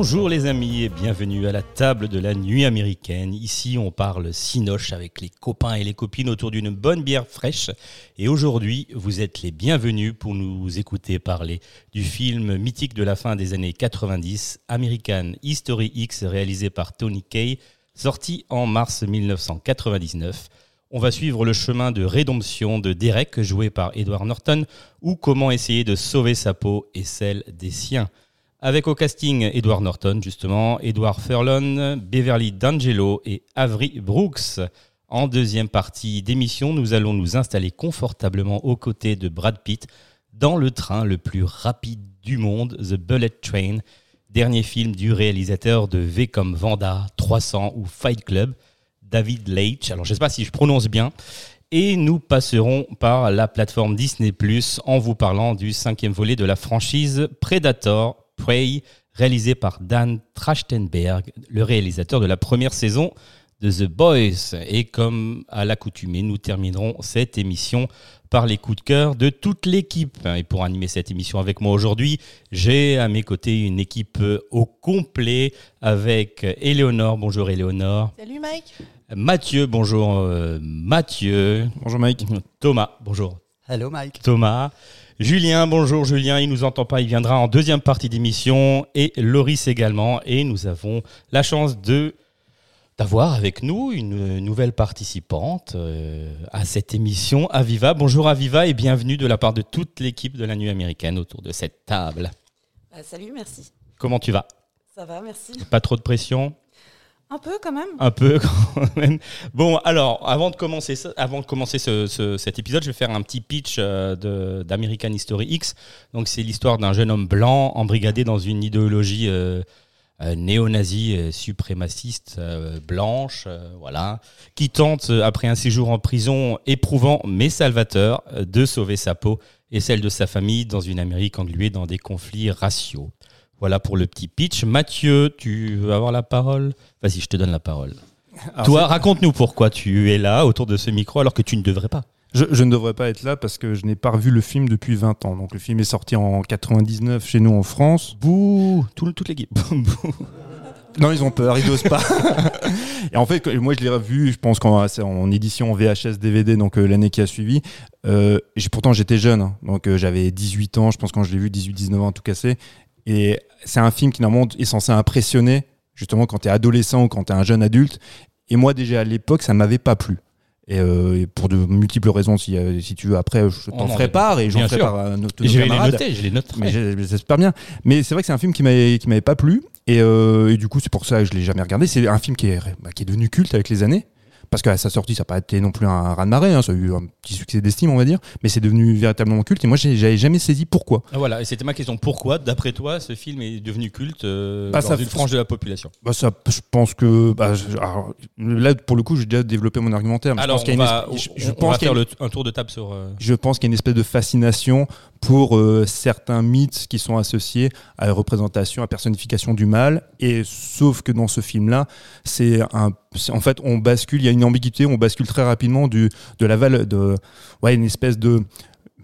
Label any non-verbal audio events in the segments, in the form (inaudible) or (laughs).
Bonjour les amis et bienvenue à la table de la nuit américaine. Ici on parle cinoche avec les copains et les copines autour d'une bonne bière fraîche. Et aujourd'hui vous êtes les bienvenus pour nous écouter parler du film mythique de la fin des années 90, American History X réalisé par Tony Kaye, sorti en mars 1999. On va suivre le chemin de rédemption de Derek joué par Edward Norton ou comment essayer de sauver sa peau et celle des siens. Avec au casting Edward Norton, justement, Edward Furlong, Beverly D'Angelo et Avery Brooks. En deuxième partie d'émission, nous allons nous installer confortablement aux côtés de Brad Pitt dans le train le plus rapide du monde, The Bullet Train, dernier film du réalisateur de V comme Vanda, 300 ou Fight Club, David Leitch. Alors je ne sais pas si je prononce bien. Et nous passerons par la plateforme Disney ⁇ en vous parlant du cinquième volet de la franchise Predator, Prey, réalisé par Dan Trachtenberg, le réalisateur de la première saison de The Boys. Et comme à l'accoutumée, nous terminerons cette émission par les coups de cœur de toute l'équipe. Et pour animer cette émission avec moi aujourd'hui, j'ai à mes côtés une équipe au complet avec Éléonore. Bonjour Éléonore. Salut Mike. Mathieu, bonjour euh, Mathieu. Bonjour Mike. Thomas, bonjour. Hello Mike. Thomas. Julien, bonjour Julien, il nous entend pas, il viendra en deuxième partie d'émission et Loris également. Et nous avons la chance de d'avoir avec nous une nouvelle participante euh, à cette émission, Aviva. Bonjour Aviva et bienvenue de la part de toute l'équipe de la Nuit américaine autour de cette table. Bah, salut, merci. Comment tu vas? Ça va, merci. Pas trop de pression? Un peu quand même. Un peu (laughs) quand même. Bon, alors, avant de commencer, avant de commencer ce- ce- cet épisode, je vais faire un petit pitch euh, d'American History X. Donc, c'est l'histoire d'un jeune homme blanc embrigadé dans une idéologie euh, euh, néo-nazie, euh, suprémaciste, blanche, voilà, qui tente, après un séjour en prison éprouvant mais salvateur, de sauver sa peau et celle de sa famille dans une Amérique engluée dans des conflits raciaux. Voilà pour le petit pitch. Mathieu, tu veux avoir la parole? Vas-y, je te donne la parole. Alors, Toi, raconte-nous pourquoi tu es là autour de ce micro alors que tu ne devrais pas. Je, je ne devrais pas être là parce que je n'ai pas revu le film depuis 20 ans. Donc le film est sorti en 99 chez nous en France. Bouh Tout- Toute l'équipe. Non, ils ont peur, ils n'osent pas. (laughs) et en fait, moi je l'ai revu, je pense qu'en en édition VHS DVD, donc euh, l'année qui a suivi. Euh, pourtant j'étais jeune, hein. donc euh, j'avais 18 ans, je pense quand je l'ai vu, 18-19 ans tout cassé. Et c'est un film qui normalement est censé impressionner, justement quand tu es adolescent ou quand tu es un jeune adulte. Et moi déjà à l'époque, ça m'avait pas plu. Et, euh, et pour de multiples raisons, si, euh, si tu veux, après, je On t'en en ferai part et j'en ferai part à nos, je vais les noter, je les noterai. J'espère bien. Mais c'est vrai que c'est un film qui m'avait qui m'avait pas plu et, euh, et du coup c'est pour ça que je l'ai jamais regardé. C'est un film qui est bah, qui est devenu culte avec les années. Parce qu'à sa sortie, ça n'a pas été non plus un raz de marée, hein, ça a eu un petit succès d'estime, on va dire, mais c'est devenu véritablement culte. Et moi, j'avais jamais saisi pourquoi. Ah, Voilà, et c'était ma question. Pourquoi, d'après toi, ce film est devenu culte euh, Bah, dans ça- une frange de la population? Bah, ça, je pense que bah, je- alors, là, pour le coup, j'ai déjà développé mon argumentaire. mais je Alors, pense qu'il y on a une va, espèce- je- on- je on pense va faire une- le- un tour de table sur... euh, je pense qu'il y a une espèce de fascination pour euh, certains mythes qui sont associés à la représentation, à la personnification du mal. Et sauf que dans ce film-là, c'est un, en fait, on bascule, il y a une ambiguïté, on bascule très rapidement du, de la val, de, ouais, une espèce de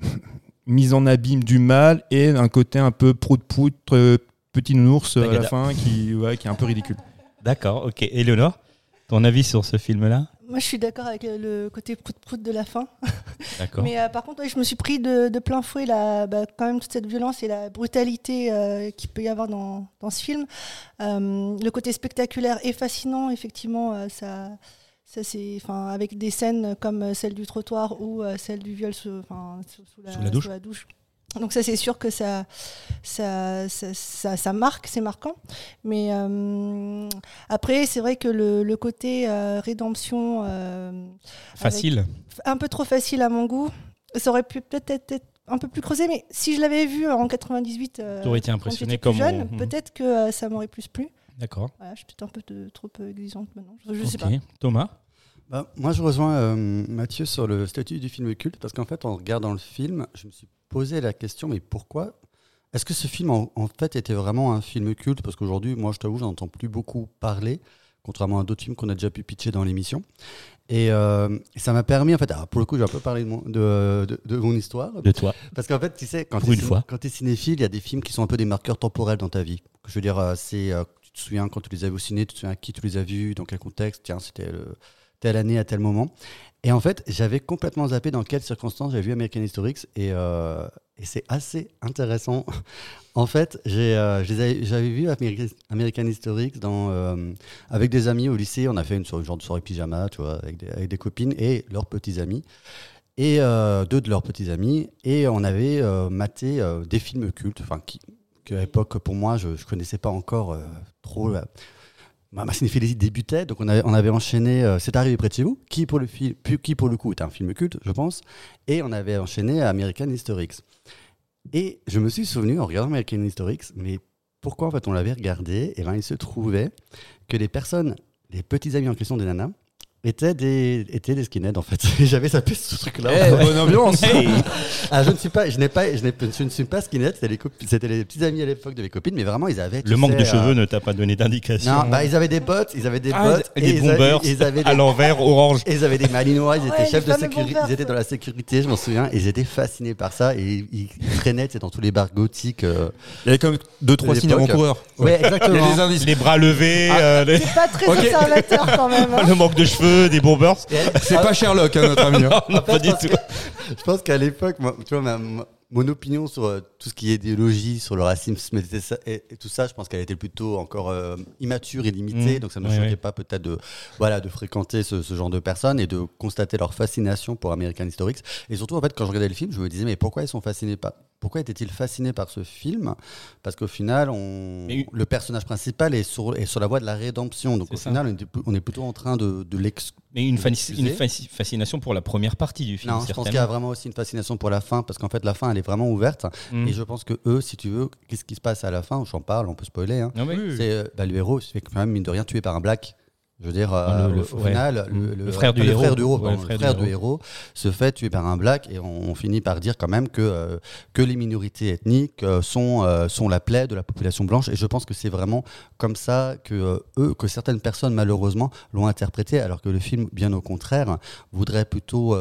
(laughs) mise en abîme du mal et un côté un peu prout-prout, euh, petit nounours euh, à la fin qui, ouais, qui est un peu ridicule. D'accord, ok. Éléonore, ton avis sur ce film-là? Moi, je suis d'accord avec euh, le côté prout-prout de la fin. (laughs) D'accord. Mais euh, par contre, ouais, je me suis pris de, de plein fouet la, bah, quand même toute cette violence et la brutalité euh, qu'il peut y avoir dans, dans ce film. Euh, le côté spectaculaire est fascinant, effectivement. euh, ça, ça c'est, enfin, avec des scènes comme euh, celle du trottoir ou euh, celle du viol sous, enfin, sous, sous la, Sous la douche. douche. Donc ça, c'est sûr que ça, ça, ça, ça, ça marque, c'est marquant. Mais euh, après, c'est vrai que le, le côté euh, rédemption... euh, Facile. un peu trop facile à mon goût. Ça aurait pu peut-être être, un peu plus creusé, mais si je l'avais vu en 98, euh, T'aurais été impressionné comme jeune, on- peut-être que ça m'aurait plus plu. D'accord. Voilà, je suis peut-être un peu de- trop exigeante maintenant. Je, je sais Ok. pas. Thomas Bah, moi, je rejoins euh, Mathieu sur le statut du film culte, parce qu'en fait, en regardant le film, je me suis posé la question, mais pourquoi Est-ce que ce film, en, en fait, était vraiment un film culte? Parce qu'aujourd'hui, moi, je t'avoue, j'en entends plus beaucoup parler, contrairement à d'autres films qu'on a déjà pu pitcher dans l'émission. Et euh, ça m'a permis, en fait, alors, pour le coup, j'ai un peu parlé de mon, de, de- de mon histoire. De toi. Parce qu'en fait, tu sais, quand tu es cinéphile, il y a des films qui sont un peu des marqueurs temporels dans ta vie. Je veux dire, euh, c'est, tu te souviens quand tu les vus au ciné, tu te souviens à qui tu les as vus, dans quel contexte, tiens, c'était le- telle année à tel moment. Et en fait, j'avais complètement zappé dans quelles circonstances j'avais vu American Historics et, euh, et c'est assez intéressant. (laughs) en fait, euh, j'avais vu American, American Historics dans, euh, avec des amis au lycée. On a fait une, soirée- genre de soirée pyjama, tu vois, avec des, copines et leurs petits amis et deux de leurs petits amis. Et on avait maté des films cultes, enfin, qui, qu'à l'époque, pour moi, je ne connaissais pas encore trop. Ma, cinéphilie débutait, donc on avait, enchaîné euh, C'est arrivé près de chez vous, qui pour, le qui pour le coup est un film culte, je pense, et on avait enchaîné American Historics. Et je me suis souvenu en regardant American Historics, mais pourquoi en fait on l'avait regardé? Et ben il se trouvait que les personnes, les petits amis en question des nanas, étaient des, étaient des skinheads en fait. (laughs) J'avais sapé ce truc-là. Eh, bonne ambiance (laughs) Ah, je ne suis pas, je n'ai pas, je, n'ai- je ne suis pas skinhead. C'était les, c'était les petits amis à l'époque de mes copines, mais vraiment ils avaient. Le manque sais, de euh, cheveux ne t'a pas donné d'indication. Non, bah ils avaient des bottes, ils avaient des Ah, bottes, des et ils bombers ils avaient des, à l'envers, orange. et ils avaient des malinois, ils étaient Ouais, chefs de sécurité, ils étaient dans la sécurité, je m'en souviens, et j'étais fasciné par ça, et ils, ils traînaient, dans tous les bars gothiques. euh. Il y avait comme deux, trois signes l'époque. avant-coureurs. Ouais, Il y a exactement. des indices. Les bras levés, euh, les- Pas très conservateur quand même. hein. (laughs) le manque de cheveux, des bombers. C'est pas Sherlock, hein, notre ami. hein. (laughs) Non, pas du je pense tout. que- je pense qu'à l'époque, moi, tu vois, ma- ma- mon opinion sur euh, tout ce qui est idéologie, sur le racisme et, ça- et- et tout ça, je pense qu'elle était plutôt encore euh, immature et limitée, Mmh. donc ça ne me Ouais, choquait pas peut-être de, voilà, de fréquenter ce, ce genre de personnes et de constater leur fascination pour American Historics. Et surtout, en fait, quand je regardais le film, je me disais, mais pourquoi ils sont fascinés par... Pourquoi étaient-ils fascinés par ce film? Parce qu'au final, on... Mais- le personnage principal est sur, est sur la voie de la rédemption. Donc au ça. final, on est, plutôt en train de, de l'ex- Mais une, fascination pour la première partie du film. non, je pense qu'il y a vraiment aussi une fascination pour la fin, parce qu'en fait, la fin, elle est vraiment ouverte. Mm. Et je pense que eux, si tu veux, qu'est-ce qui se passe à la fin? J'en parle, on peut spoiler. hein. Ouais. C'est euh, bah, le héros se fait quand même, mine de rien, tuer par un black. Je veux dire, euh, le- le- au ouais. final, Mm. le, Le frère du héros. frère du héros, Ouais, pardon, le le frère frère du du héros se fait tuer par un black, et on, on finit par dire quand même que, euh, que les minorités ethniques euh, sont, sont la plaie de la population blanche. Et je pense que c'est vraiment comme ça que eux, que certaines personnes malheureusement l'ont interprété, alors que le film, bien au contraire, voudrait plutôt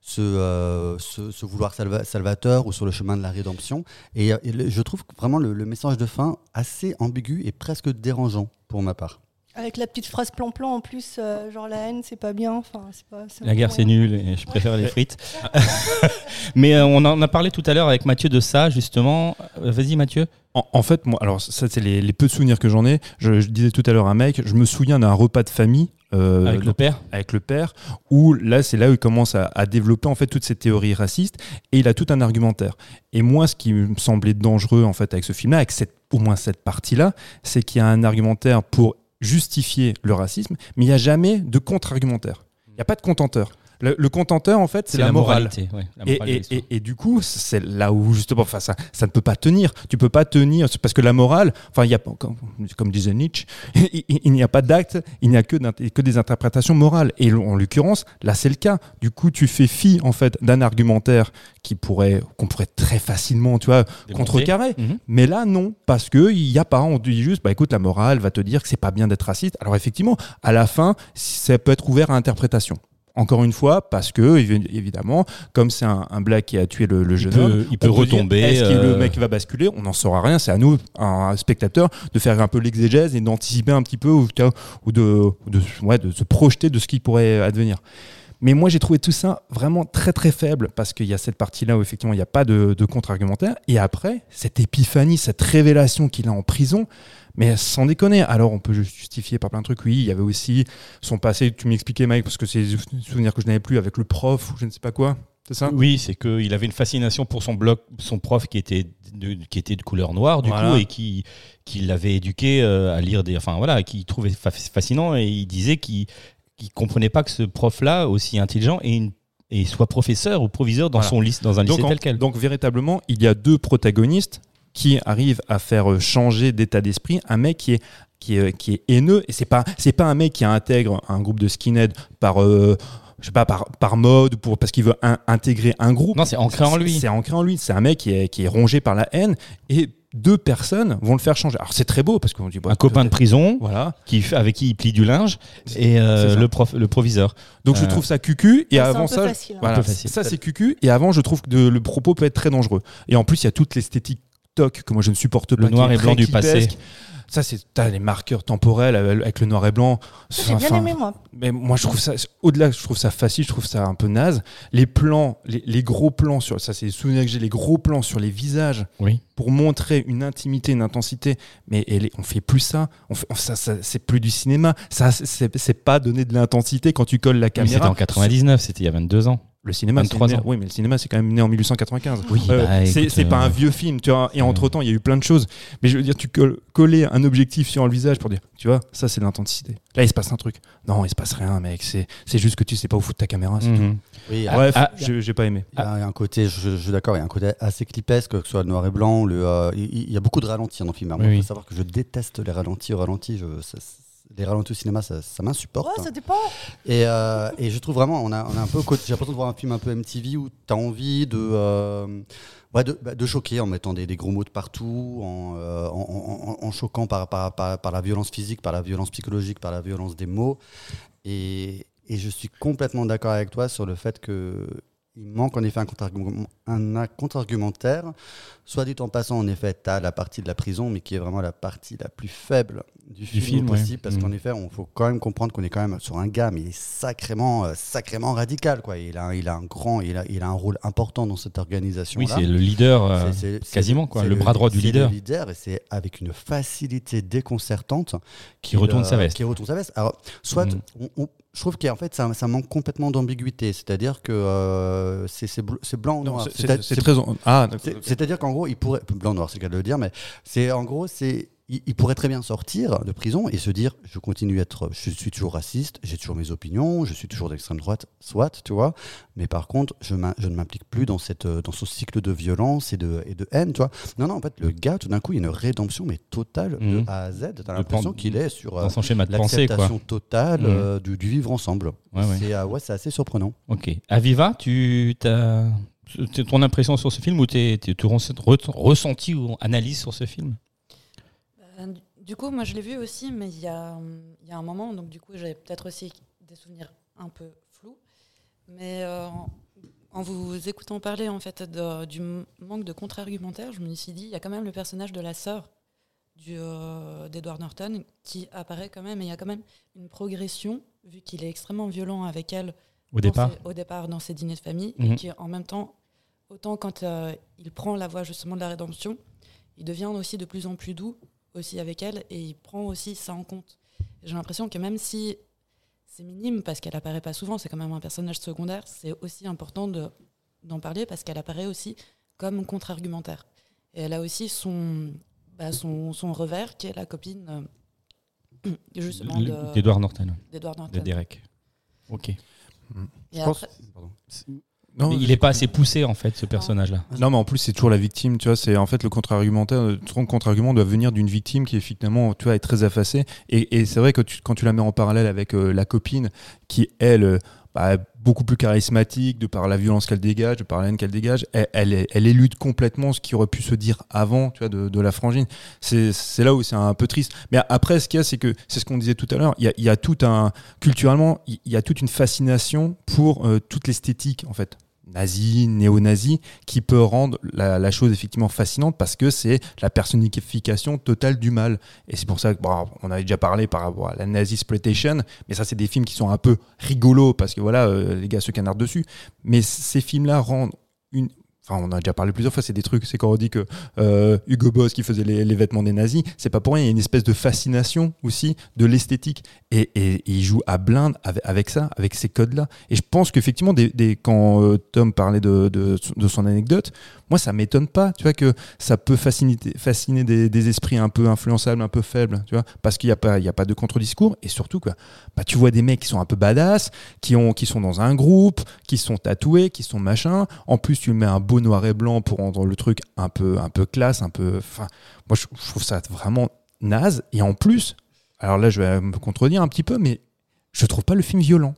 se, se, se vouloir salva- salvateur ou sur le chemin de la rédemption. Et, je trouve vraiment le message de fin assez ambigu et presque dérangeant pour ma part. Avec la petite phrase plan-plan en plus, euh, genre la haine, c'est pas bien. Enfin, c'est pas, un La guerre, c'est nul et je préfère les frites. (laughs) Mais euh, on en a parlé tout à l'heure avec Mathieu de ça, justement. Euh, Vas-y, Mathieu. En, en fait, moi, alors ça, c'est les, les peu de souvenirs que j'en ai. Je, je disais tout à l'heure à un mec, je me souviens d'un repas de famille. euh, Avec le père avec le père, où là, c'est là où il commence à, à développer en fait toutes ces théories racistes, et il a tout un argumentaire. Et moi, ce qui me semblait dangereux en fait avec ce film-là, avec cette, au moins cette partie-là, c'est qu'il y a un argumentaire pour justifier le racisme, mais il n'y a jamais de contre-argumentaire. Il n'y a pas de contenteur. Le, le contenteur, en fait, c'est la, morale. moralité. ouais, la Et, morale de et- l'histoire. et- et du coup, c'est là où justement, enfin, ça, ça ne peut pas tenir. Tu peux pas tenir parce que la morale, enfin, il y a comme, comme disait Nietzsche, (laughs) il, n'y a pas d'acte, il n'y a que, que des interprétations morales. Et en l'occurrence, là, c'est le cas. Du coup, tu fais fi en fait d'un argumentaire qui pourrait, qu'on pourrait très facilement, tu vois, contrecarrer. Mhm. Mais là, non, parce que il y a pas. On dit juste, bah écoute, la morale va te dire que c'est pas bien d'être raciste. Alors effectivement, à la fin, ça peut être ouvert à interprétation. Encore une fois, parce que évi- évidemment, comme c'est un, un black qui a tué le, le jeune peut- homme, il peut retomber, Est-ce que euh, le mec va basculer? On n'en saura rien. C'est à nous, un spectateur, de faire un peu l'exégèse et d'anticiper un petit peu ou, ou de, ou de, ouais, de se projeter de ce qui pourrait advenir. Mais moi, j'ai trouvé tout ça vraiment très très faible parce qu'il y a cette partie-là où effectivement il n'y a pas de, de contre-argumentaire. Et après, cette épiphanie, cette révélation qu'il a en prison, mais sans déconner. Alors, on peut justifier par plein de trucs. Oui, il y avait aussi son passé. Tu m'expliquais, Mike, parce que c'est des souvenirs que je n'avais plus avec le prof ou je ne sais pas quoi. C'est ça? Oui, c'est qu'il avait une fascination pour son bloc, son prof qui était de, qui était de couleur noire du Voilà. coup et qui qui l'avait éduqué euh, à lire des, enfin voilà, qui trouvait fa- fascinant et il disait qu'il qu'il comprenait pas que ce prof-là aussi intelligent et une et soit professeur ou proviseur dans Voilà. son lycée, dans un lycée donc, en- tel quel. donc véritablement, il y a deux protagonistes qui arrivent à faire euh, changer d'état d'esprit un mec qui est qui est, qui est haineux et c'est pas c'est pas un mec qui intègre un groupe de skinhead par euh, je sais pas par, par mode ou pour parce qu'il veut in- intégrer un groupe non, c'est ancré en lui. c'est ancré en lui c'est un mec qui est, qui est rongé par la haine et deux personnes vont le faire changer alors c'est très beau parce qu'on dit bah, Un copain de prison voilà qui fait- avec qui il plie du linge et euh, le prof, le proviseur. donc je Euh, trouve ça cucu et Ouais, c'est un avant peu ça facile, hein. voilà, Un peu facile. ça c'est cucu et avant je trouve que de- le propos peut être très dangereux et en plus il y a toute l'esthétique toc que moi je ne supporte pas Le noir et blanc du passé. Ça c'est t'as les marqueurs temporels avec le noir et blanc J'ai bien aimé, moi. mais moi je trouve ça au-delà je trouve ça facile je trouve ça un peu naze les plans les, les gros plans sur ça c'est les souvenirs que j'ai les gros plans sur les visages Oui. pour montrer une intimité une intensité mais elle on fait plus ça on fait, ça, ça- c'est plus du cinéma ça c'est pas donner de l'intensité quand tu colles la Mais C'était caméra en 99, c'était il y a 22 ans. Le cinéma, c'est 23 né- ans. oui, mais le cinéma, c'est quand même né en 1895. Oui, Euh, bah, c'est pas euh, un vieux film, tu vois. Et entre temps, il y a eu plein de choses. Mais je veux dire, tu colles- coller un objectif sur le visage pour dire, tu vois, ça c'est de l'intensité. Là, il se passe un truc. Non, il se passe rien, mec. C'est juste que tu sais pas où foutre ta caméra. c'est Mhm. Tout. ah, Bref, ah, j'ai pas aimé. Il y a un côté, je, je suis d'accord, il y a un côté assez clipesque, que ce soit le noir et blanc. Le, euh, il, y a beaucoup de ralentis dans le film. Il Oui, faut oui. savoir que je déteste les ralentis. Au ralenti, je, ça- ça- les ralentis au cinéma, ça, ça m'insupporte. Ouais, ça dépend. Et, euh, et je trouve vraiment, on a, on a un peu, j'ai l'impression de voir un film un peu MTV où tu as envie de, euh, ouais, de, bah, de choquer en mettant des, des gros mots de partout, en, euh, en, en- en choquant par, par, par, par la violence physique, par la violence psychologique, par la violence des mots. Et, et je suis complètement d'accord avec toi sur le fait que il manque en effet un contre-argument- un, un contre-argumentaire. Soit dit en passant, en effet, tu as la partie de la prison, mais qui est vraiment la partie la plus faible du film, film, possible, ouais. parce Mhm. qu'en effet, on faut quand même comprendre qu'on est quand même sur un gars, mais il est sacrément, euh, sacrément radical. Quoi. Il, a, il a un grand, il a, il a un rôle important dans cette organisation. Oui, c'est le leader. euh, C'est- c'est- c'est quasiment, quoi, c'est le bras droit du c'est leader. Le leader, et c'est avec une facilité déconcertante Qui retourne sa veste. Qui retourne sa veste. Alors, soit, Mm. on- on- je trouve qu'en fait, ça, ça manque complètement d'ambiguïté. C'est-à-dire que euh, c'est c'est bl- c'est blanc ou noir. c'est- très. Ah, C'est-à-dire qu'en gros, il pourrait. Blanc noir, c'est le cas de le dire, mais c'est en gros, c'est. Il, il pourrait très bien sortir de prison et se dire je continue à être je suis toujours raciste j'ai toujours mes opinions je suis toujours d'extrême droite soit tu vois mais par contre je, ne m'implique plus dans cette euh, dans ce cycle de violence et de et de haine tu vois non non en fait le gars tout d'un coup il y a une rédemption mais totale Mhm. de A à Z t'as l'impression qu'il est sur dans son schéma de pensée, quoi. l'acceptation totale Mhm. euh, du, du vivre ensemble Ouais, ouais. c'est euh, ouais, c'est assez surprenant Ok. Aviva, tu as ton impression sur ce film ou tu ressenti ou analyse sur ce film? Du- Du coup, moi, je l'ai vu aussi, mais il y a, il y a un moment, donc du coup, j'avais peut-être aussi des souvenirs un peu flous. Mais euh, en, vous écoutant parler en fait de- du manque de contre-argumentaire, je me suis dit, il y a quand même le personnage de la sœur euh, d'Edward Norton qui apparaît quand même, et il y a quand même une progression, vu qu'il est extrêmement violent avec elle au départ ses- au départ dans ses dîners de famille, Mhm. et qui en même temps, autant quand euh, il prend la voie justement de la rédemption, il devient aussi de plus en plus doux aussi avec elle, et il prend aussi ça en compte. J'ai l'impression que même si c'est minime, parce qu'elle apparaît pas souvent, c'est quand même un personnage secondaire, c'est aussi important de, d'en parler, parce qu'elle apparaît aussi comme contre-argumentaire. Et elle a aussi son, bah, son, son revers, qui est la copine euh, (clears throat) justement de- d'Edward Norton, d'Edward de Norton. Derek. Ok. Et Je pense- après- pardon. Non, Mais il est pas assez poussé en fait, ce personnage-là. Non, mais en plus, c'est toujours la victime, tu vois. C'est en fait le contre-argumentaire. Ton contre-argument doit venir d'une victime qui, finalement, tu vois, est très effacée. Et, et c'est vrai que tu- quand tu la mets en parallèle avec euh, la copine, qui, elle, euh, bah, est beaucoup plus charismatique, de par la violence qu'elle dégage, de par la haine qu'elle dégage, elle, elle, est- elle élude complètement ce qui aurait pu se dire avant, tu vois, de, de la frangine. C'est là où c'est un peu triste. Mais après, ce qu'il y a, c'est que, c'est ce qu'on disait tout à l'heure, il y a, il y a tout un. Culturellement, il il y a toute une fascination pour euh, toute l'esthétique, en fait nazi, néo-nazi, qui peut rendre la, chose effectivement fascinante parce que c'est la personnification totale du mal. Et c'est pour ça que, bon, on avait déjà parlé par rapport à la nazi exploitation, mais ça c'est des films qui sont un peu rigolos parce que voilà, euh, les gars se canardent dessus. Mais ces films-là rendent Enfin, on a déjà parlé plusieurs fois, c'est des trucs, c'est quand on dit que euh, Hugo Boss qui faisait les, vêtements des nazis, c'est pas pour rien, il y a une espèce de fascination aussi de l'esthétique. Et, il joue à blinde avec, ça, avec ces codes-là. Et je pense qu'effectivement, quand euh, Tom parlait de, son anecdote, moi ça m'étonne pas, tu vois, que ça peut fasciner, des esprits un peu influençables, un peu faibles, tu vois, parce qu'il n'y a, pas- il y a pas de contre-discours. Et surtout, quoi, bah, tu vois des mecs qui sont un peu badass, qui, ont, qui sont dans un groupe, qui sont tatoués, qui sont machin. En plus, tu mets un beau noir et blanc pour rendre le truc un peu, un peu classe, un peu. Enfin, moi, je, trouve ça vraiment naze. Et en plus, alors là, je vais me contredire un petit peu, mais je trouve pas le film violent.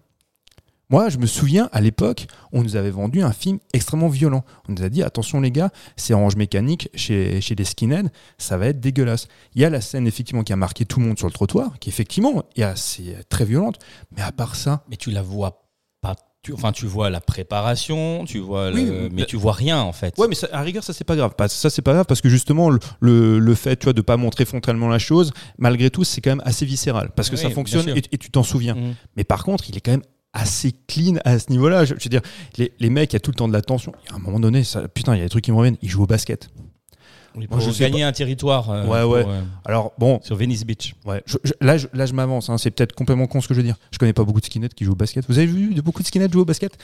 Moi, je me souviens, à l'époque, on nous avait vendu un film extrêmement violent. On nous a dit, attention les gars, c'est Orange Mécanique chez, chez les skinheads, ça va être dégueulasse. Il y a la scène, effectivement, qui a marqué tout le monde sur le trottoir, qui, effectivement, est assez très violente. Mais à part ça, Mais tu la vois. Tu, enfin, tu vois la préparation, tu vois, le- Oui, mais mais- tu vois rien en fait. Ouais, mais ça, à rigueur, ça c'est pas grave. Pas- Ça c'est pas grave parce que justement le, le, le fait, tu vois, de pas montrer frontalement la chose, malgré tout, c'est quand même assez viscéral parce que Oui, ça fonctionne et, et tu t'en souviens. Mhm. Mais par contre, il est quand même assez clean à ce niveau-là. Je, je veux dire, les, les mecs, il y a tout le temps de la tension. À un moment donné, ça, putain, il y a des trucs qui me reviennent. Ils jouent au basket. Pour je gagner un territoire. euh, Ouais, pour, ouais. euh, Alors bon, sur Venice Beach. ouais, je- je- là, je, là, je m'avance. hein. c'est peut-être complètement con ce que je veux dire. Je connais pas beaucoup de skinheads qui jouent au basket. Vous avez vu de beaucoup de skinheads jouer au basket?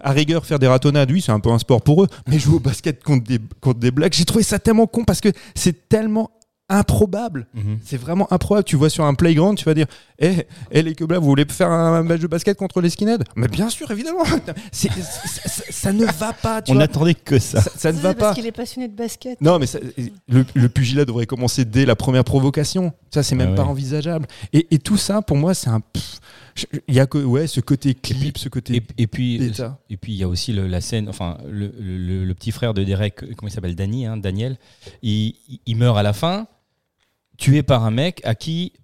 À rigueur, faire des ratonnades, oui, c'est un peu un sport pour eux. Mais jouer au basket contre des, contre des blagues, j'ai trouvé ça tellement con parce que c'est tellement improbable. Mhm. C'est vraiment improbable. Tu vois sur un playground, tu vas dire Eh, eh, les queblas, vous voulez faire un match de basket contre les skinheads? Mais bien sûr, évidemment (laughs) ça, ça ne va pas, tu On n'attendait que ça. Ça, ça ne va parce pas. qu'il est passionné de basket. Non, mais ça- le, le pugilat devrait commencer dès la première provocation. Ça, c'est même Ah pas envisageable. Et, et tout ça, pour moi, c'est un. Il y a que ouais, ce côté clip, ce côté. Et, et puis, bêta. et puis il y a aussi le- la scène, enfin le, le- le petit frère de Derek, comment il s'appelle, Danny, hein, Daniel, il, il meurt à la fin, tué par un mec à qui,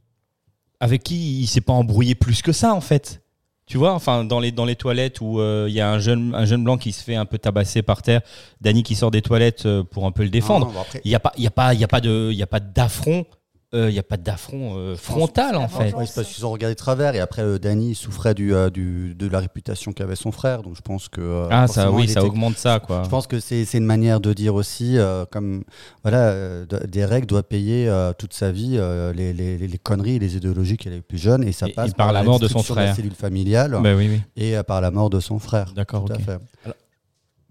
avec qui il s'est pas embrouillé plus que ça en fait. Tu vois, enfin dans les dans les toilettes où euh, il y a un jeune un jeune blanc qui se fait un peu tabasser par terre, Danny qui sort des toilettes euh, pour un peu le défendre. Il n'y a pas il y a pas il y a pas de il y a pas d'affront euh, il y a pas d'affront euh, frontal en fait. Ouais, c'est parce qu'ils ont regardé de travers et après euh, Danny souffrait du, euh, du- de la réputation qu'avait son frère donc je pense que euh, Ah ça oui, ça était- augmente ça quoi. je pense que c'est c'est une manière de dire aussi euh, comme voilà euh, de- Derek doit payer euh, toute sa vie euh, les, les, les- les conneries et les idéologies qu'elle est plus jeune et ça passe et par la mort de son destruction la frère. cellule familiale Bah oui oui. et euh, par la mort de son frère D'accord, tout à ok. fait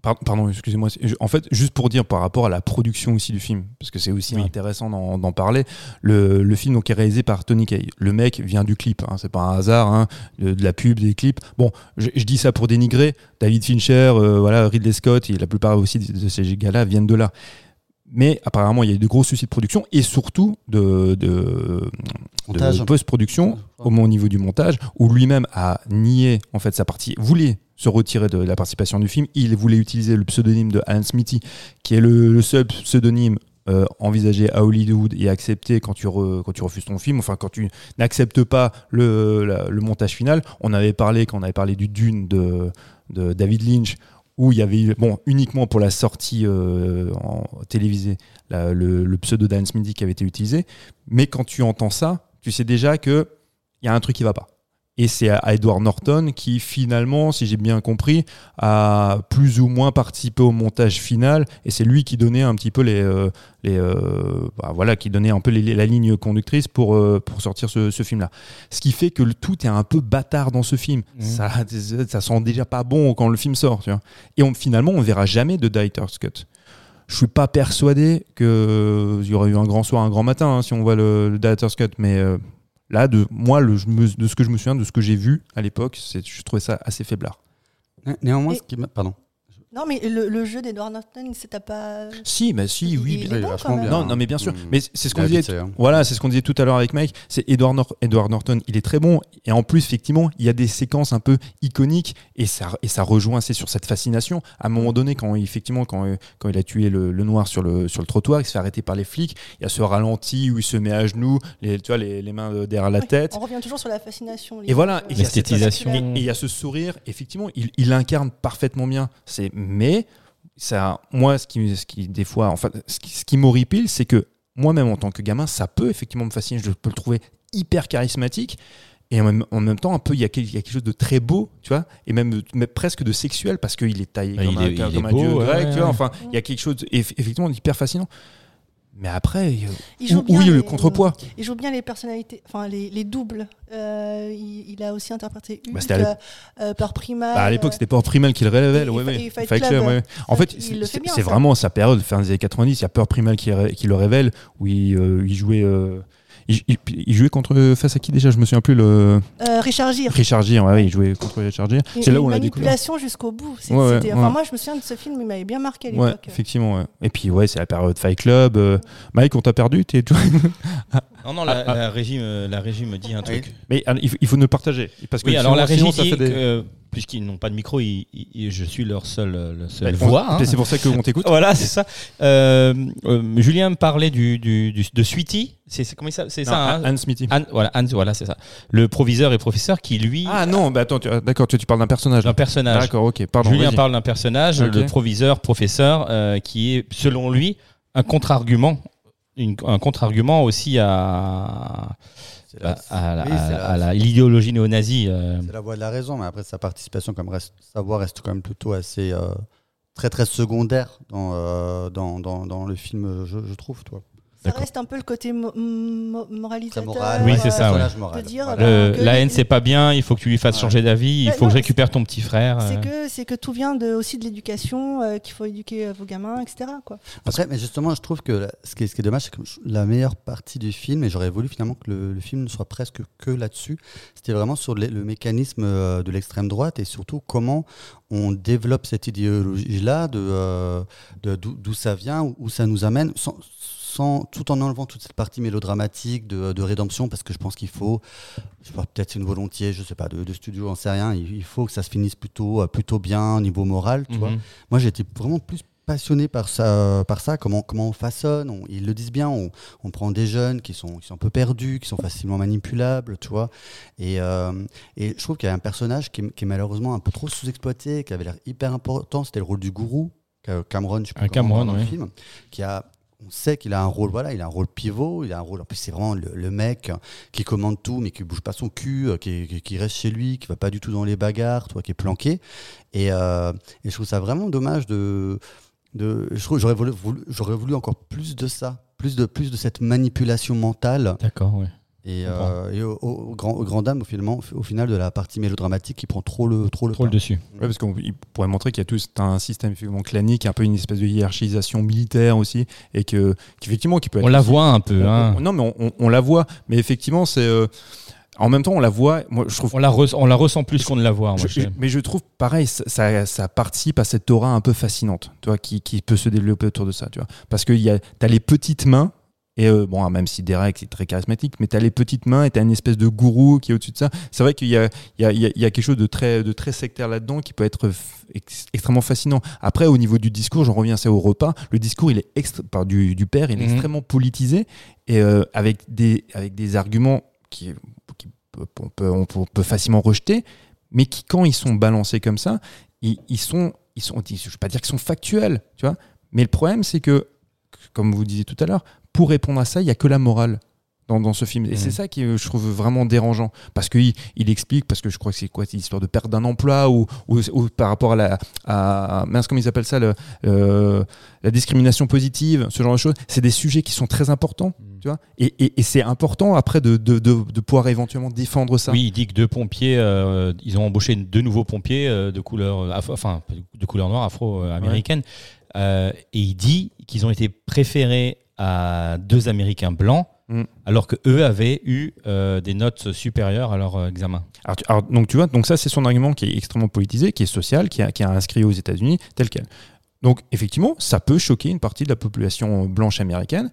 Pardon, pardon, excusez-moi. En fait, juste pour dire par rapport à la production aussi du film, parce que c'est aussi Oui. intéressant d'en d'en parler. Le, le film donc est réalisé par Tony Kaye. Le mec vient du clip, hein, c'est pas un hasard, hein, de, de la pub, des clips. Bon, je, je dis ça pour dénigrer. David Fincher, euh, voilà, Ridley Scott et la plupart aussi de, de ces gars-là viennent de là. Mais apparemment, il y a eu de gros soucis de production et surtout de, de, Montage. de post-production au, au niveau du montage, où lui-même a nié en fait sa partie, voulait se retirer de la participation du film. Il voulait utiliser le pseudonyme de Alan Smithy, qui est le, le seul pseudonyme euh, envisagé à Hollywood et accepté quand tu, re- quand tu refuses ton film, enfin quand tu n'acceptes pas le, la- le montage final. On avait parlé, quand on avait parlé du Dune de, de David Lynch, où il y avait eu, bon, uniquement pour la sortie euh, télévisée, le, pseudo d'Alan Smithy qui avait été utilisé. Mais quand tu entends ça, tu sais déjà que il y a un truc qui va pas. Et c'est à Edward Norton qui finalement, si j'ai bien compris, a plus ou moins participé au montage final. Et c'est lui qui donnait un petit peu les, euh, les euh, bah, voilà, qui donnait un peu les- la ligne conductrice pour euh, pour sortir ce, ce film-là. Ce qui fait que le tout est un peu bâtard dans ce film. Mhm. Ça, (laughs) ça sent déjà pas bon quand le film sort. Tu vois. Et on, finalement, on verra jamais de Director's Cut. Je suis pas persuadé qu'il y aurait eu un grand soir, un grand matin, hein, si on voit le, le Director's Cut, mais euh, là, de moi, le, de ce que je me souviens, de ce que j'ai vu à l'époque, c'est- je trouvais ça assez faiblard. Né- néanmoins Et- ce qui m'a- pardon Non, mais le, le jeu d'Edward Norton, c'est t'as pas. Si, mais si, oui. Il bien- est bon, vachement quand même. bien. Non, non, mais bien sûr. Mm. Mais c'est ce qu'on disait. hein. Voilà, c'est ce qu'on disait tout à l'heure avec Mike. C'est Edward, Nor- Edward Norton, il est très bon. Et en plus, effectivement, il y a des séquences un peu iconiques et ça, et ça rejoint assez sur cette fascination. À un moment donné, quand effectivement, quand, euh, quand il a tué le, le noir sur le, sur le trottoir, il se fait arrêter par les flics. Il y a ce ralenti où il se met à genoux, les, tu vois, les, les mains derrière la Oui, tête. On revient toujours sur la fascination. Et voilà, L'esthétisation. Et et il y a ce sourire, effectivement, il, il incarne parfaitement bien. C'est mais ça, moi, ce qui, ce qui des fois, enfin, ce qui, ce qui m'horripile, c'est que moi-même en tant que gamin, ça peut effectivement me fasciner. Je peux le trouver hyper charismatique. Et en même, en même temps, un peu, il y, a quel- il y a quelque chose de très beau, tu vois, et même, même presque de sexuel parce qu'il est taillé Ah, comme il un, est- comme il est un beau, dieu grec, ouais, tu vois. Enfin, il y a quelque chose, eff- effectivement, d'hyper fascinant. Mais après, il joue est le contrepoids Il joue bien les personnalités, enfin les, les doubles. Euh, il, il a aussi interprété Hulk, Bah, euh, Peur Primal. Bah, à l'époque, euh, c'était pas Primal qui le révèle. et- ouais, ouais. Fight- Club, Club, ouais. En fait, c'est vraiment sa période, fin des années 90. Il y a Peur Primal qui, le révèle, où il, euh, il jouait. Il, il- il jouait contre face à qui déjà? Je me souviens plus. Le euh, Richard Gere. Richard Gere, ouais, ouais, il jouait contre Richard Gere. C'est là où on l'a découvert. manipulation jusqu'au bout. Ouais, ouais, c'était- enfin, ouais. Moi, je me souviens de ce film, il m'avait bien marqué à Ouais, l'époque. effectivement. ouais. Et puis ouais, c'est la période Fight Club. euh, Mike, on t'a perdu t'es- tu- Non, non, la, Ah, la régie, me- la régie me dit un truc. Mais il faut, il faut nous partager parce que Oui, alors la régie sinon, ça fait des- que, euh, puisqu'ils n'ont pas de micro, ils- ils- je suis leur seule, euh, le seule Bah, on- voix. hein. C'est pour ça qu'on t'écoute. Voilà, c'est ça. Euh, euh, Julien me parlait du, du, du- de Sweetie. C'est comment s'appelle? C'est ça. hein? Anne Smithy. Anne- voilà, voilà, c'est ça. Le proviseur et professeur qui lui Ah non, bah attends, ah, d'accord, tu, tu parles d'un personnage. d'un personnage. D'accord, ok, pardon. Julien parle d'un personnage, le proviseur, professeur, euh, qui est, selon lui, un contre-argument. un contre-argument aussi à, À, à la- oui, l'idéologie néo-nazie. euh. c'est la voie de la raison, mais après sa participation, comme reste, sa voix reste quand même plutôt assez euh, très très secondaire dans, euh, dans, dans, dans le film, je, je trouve, toi. Ça reste un peu le côté mo- moralisateur. moral. Oui, c'est ça, ouais. personnage moral. De dire, Voilà. Le- que la haine, c'est pas bien, il faut que tu lui fasses Ouais. changer d'avis, il Ouais, faut que je récupère ton petit frère. C'est euh. que, c'est que tout vient de, aussi de l'éducation, euh, qu'il faut éduquer euh, vos gamins, etc. Quoi. Après, mais justement, je trouve que ce qui est, ce qui est dommage, c'est que la meilleure partie du film, et j'aurais voulu finalement que le, le film ne soit presque que là-dessus, c'était vraiment sur le, le mécanisme euh, de l'extrême droite et surtout comment on développe cette idéologie-là, de, euh, de- d'où d'où ça vient, où, ça nous amène, sans, sans- tout en enlevant toute cette partie mélodramatique de, de rédemption, parce que je pense qu'il faut, je sais pas, peut-être une volonté, je sais pas, de, de studio, j'en sais rien, il, il faut que ça se finisse plutôt, euh, plutôt bien au niveau moral, tu vois. Mhm. Moi, j'ai été vraiment plus passionné par ça, par ça comment, comment on façonne. on- ils le disent bien, on, on prend des jeunes qui sont, qui sont un peu perdus, qui sont facilement manipulables, tu vois. Et, euh, et je trouve qu'il y a un personnage qui est, qui est malheureusement un peu trop sous-exploité, qui avait l'air hyper important. C'était le rôle du gourou, Ca- Cameron, je sais Ah, pas on Cameron, dans le oui. film, qui a. On sait qu'il a un rôle, voilà, il a un rôle pivot, il a un rôle. En plus, c'est vraiment le, le mec qui commande tout, mais qui bouge pas son cul, euh, qui, qui- qui reste chez lui, qui va pas du tout dans les bagarres, toi, qui est planqué. Et, euh, et je trouve ça vraiment dommage de. De j'aurais voulu, voulu- j'aurais voulu encore plus de ça, plus de, plus de cette manipulation mentale. D'accord, ouais. Et, euh, et au, au- au grand, au grand dame, au final, au final de la partie mélodramatique qui prend trop le, trop le Trop le pas. dessus. Ouais, parce qu'on pourrait montrer qu'il y a tout un système effectivement clanique, un peu une espèce de hiérarchisation militaire aussi, et que qu'effectivement qui peut être On la voit un peu. hein. on- non, mais on, on- on la voit, mais effectivement c'est euh, en même temps on la voit. Moi, je trouve. On la, re- on la ressent plus qu'on ne la voit. moi, je- je- mais je trouve pareil, ça, participe à cette aura un peu fascinante, tu vois, qui, qui peut se développer autour de ça, tu vois, parce que il y a, t'as les petites mains. Et euh, bon, même si Derek c'est très charismatique, mais tu as les petites mains et tu as une espèce de gourou qui est au-dessus de ça. C'est vrai qu'il y y, y a- quelque chose de très, de très sectaire là-dedans qui peut être ex- extrêmement fascinant. Après, au niveau du discours, j'en reviens ça au repas. Le discours, il est extra- par du, du père, il est Mhm. extrêmement politisé et euh, avec, des, avec des arguments qui, on, peut, facilement rejeter, mais qui, quand ils sont balancés comme ça, ils, sont, ils je ne vais pas dire qu'ils sont factuels, tu vois. Mais le problème, c'est que, comme vous disiez tout à l'heure, pour répondre à ça, il n'y a que la morale dans, dans ce film. Et Mhm. c'est ça qui, je trouve, vraiment dérangeant. Parce qu'il il explique, parce que je crois que c'est quoi, c'est l'histoire de perte d'un emploi ou, ou, ou par rapport à la. À, mince, comment ils appellent ça le, euh, La discrimination positive, ce genre de choses. C'est des sujets qui sont très importants, Mhm. tu vois. Et, et- et c'est important après de, de, de, de pouvoir éventuellement défendre ça. Oui, il dit que deux pompiers, euh, ils ont embauché deux nouveaux pompiers euh, de couleur, afro- enfin de couleur noire, afro-américaine, et il dit qu'ils ont été préférés à deux Américains blancs, Mm. alors que eux avaient eu euh, des notes supérieures à leur euh, examen. Alors, tu- alors, donc tu vois, donc ça c'est son argument qui est extrêmement politisé, qui est social, qui a, qui a inscrit aux États-Unis tel quel. Donc effectivement, ça peut choquer une partie de la population blanche américaine.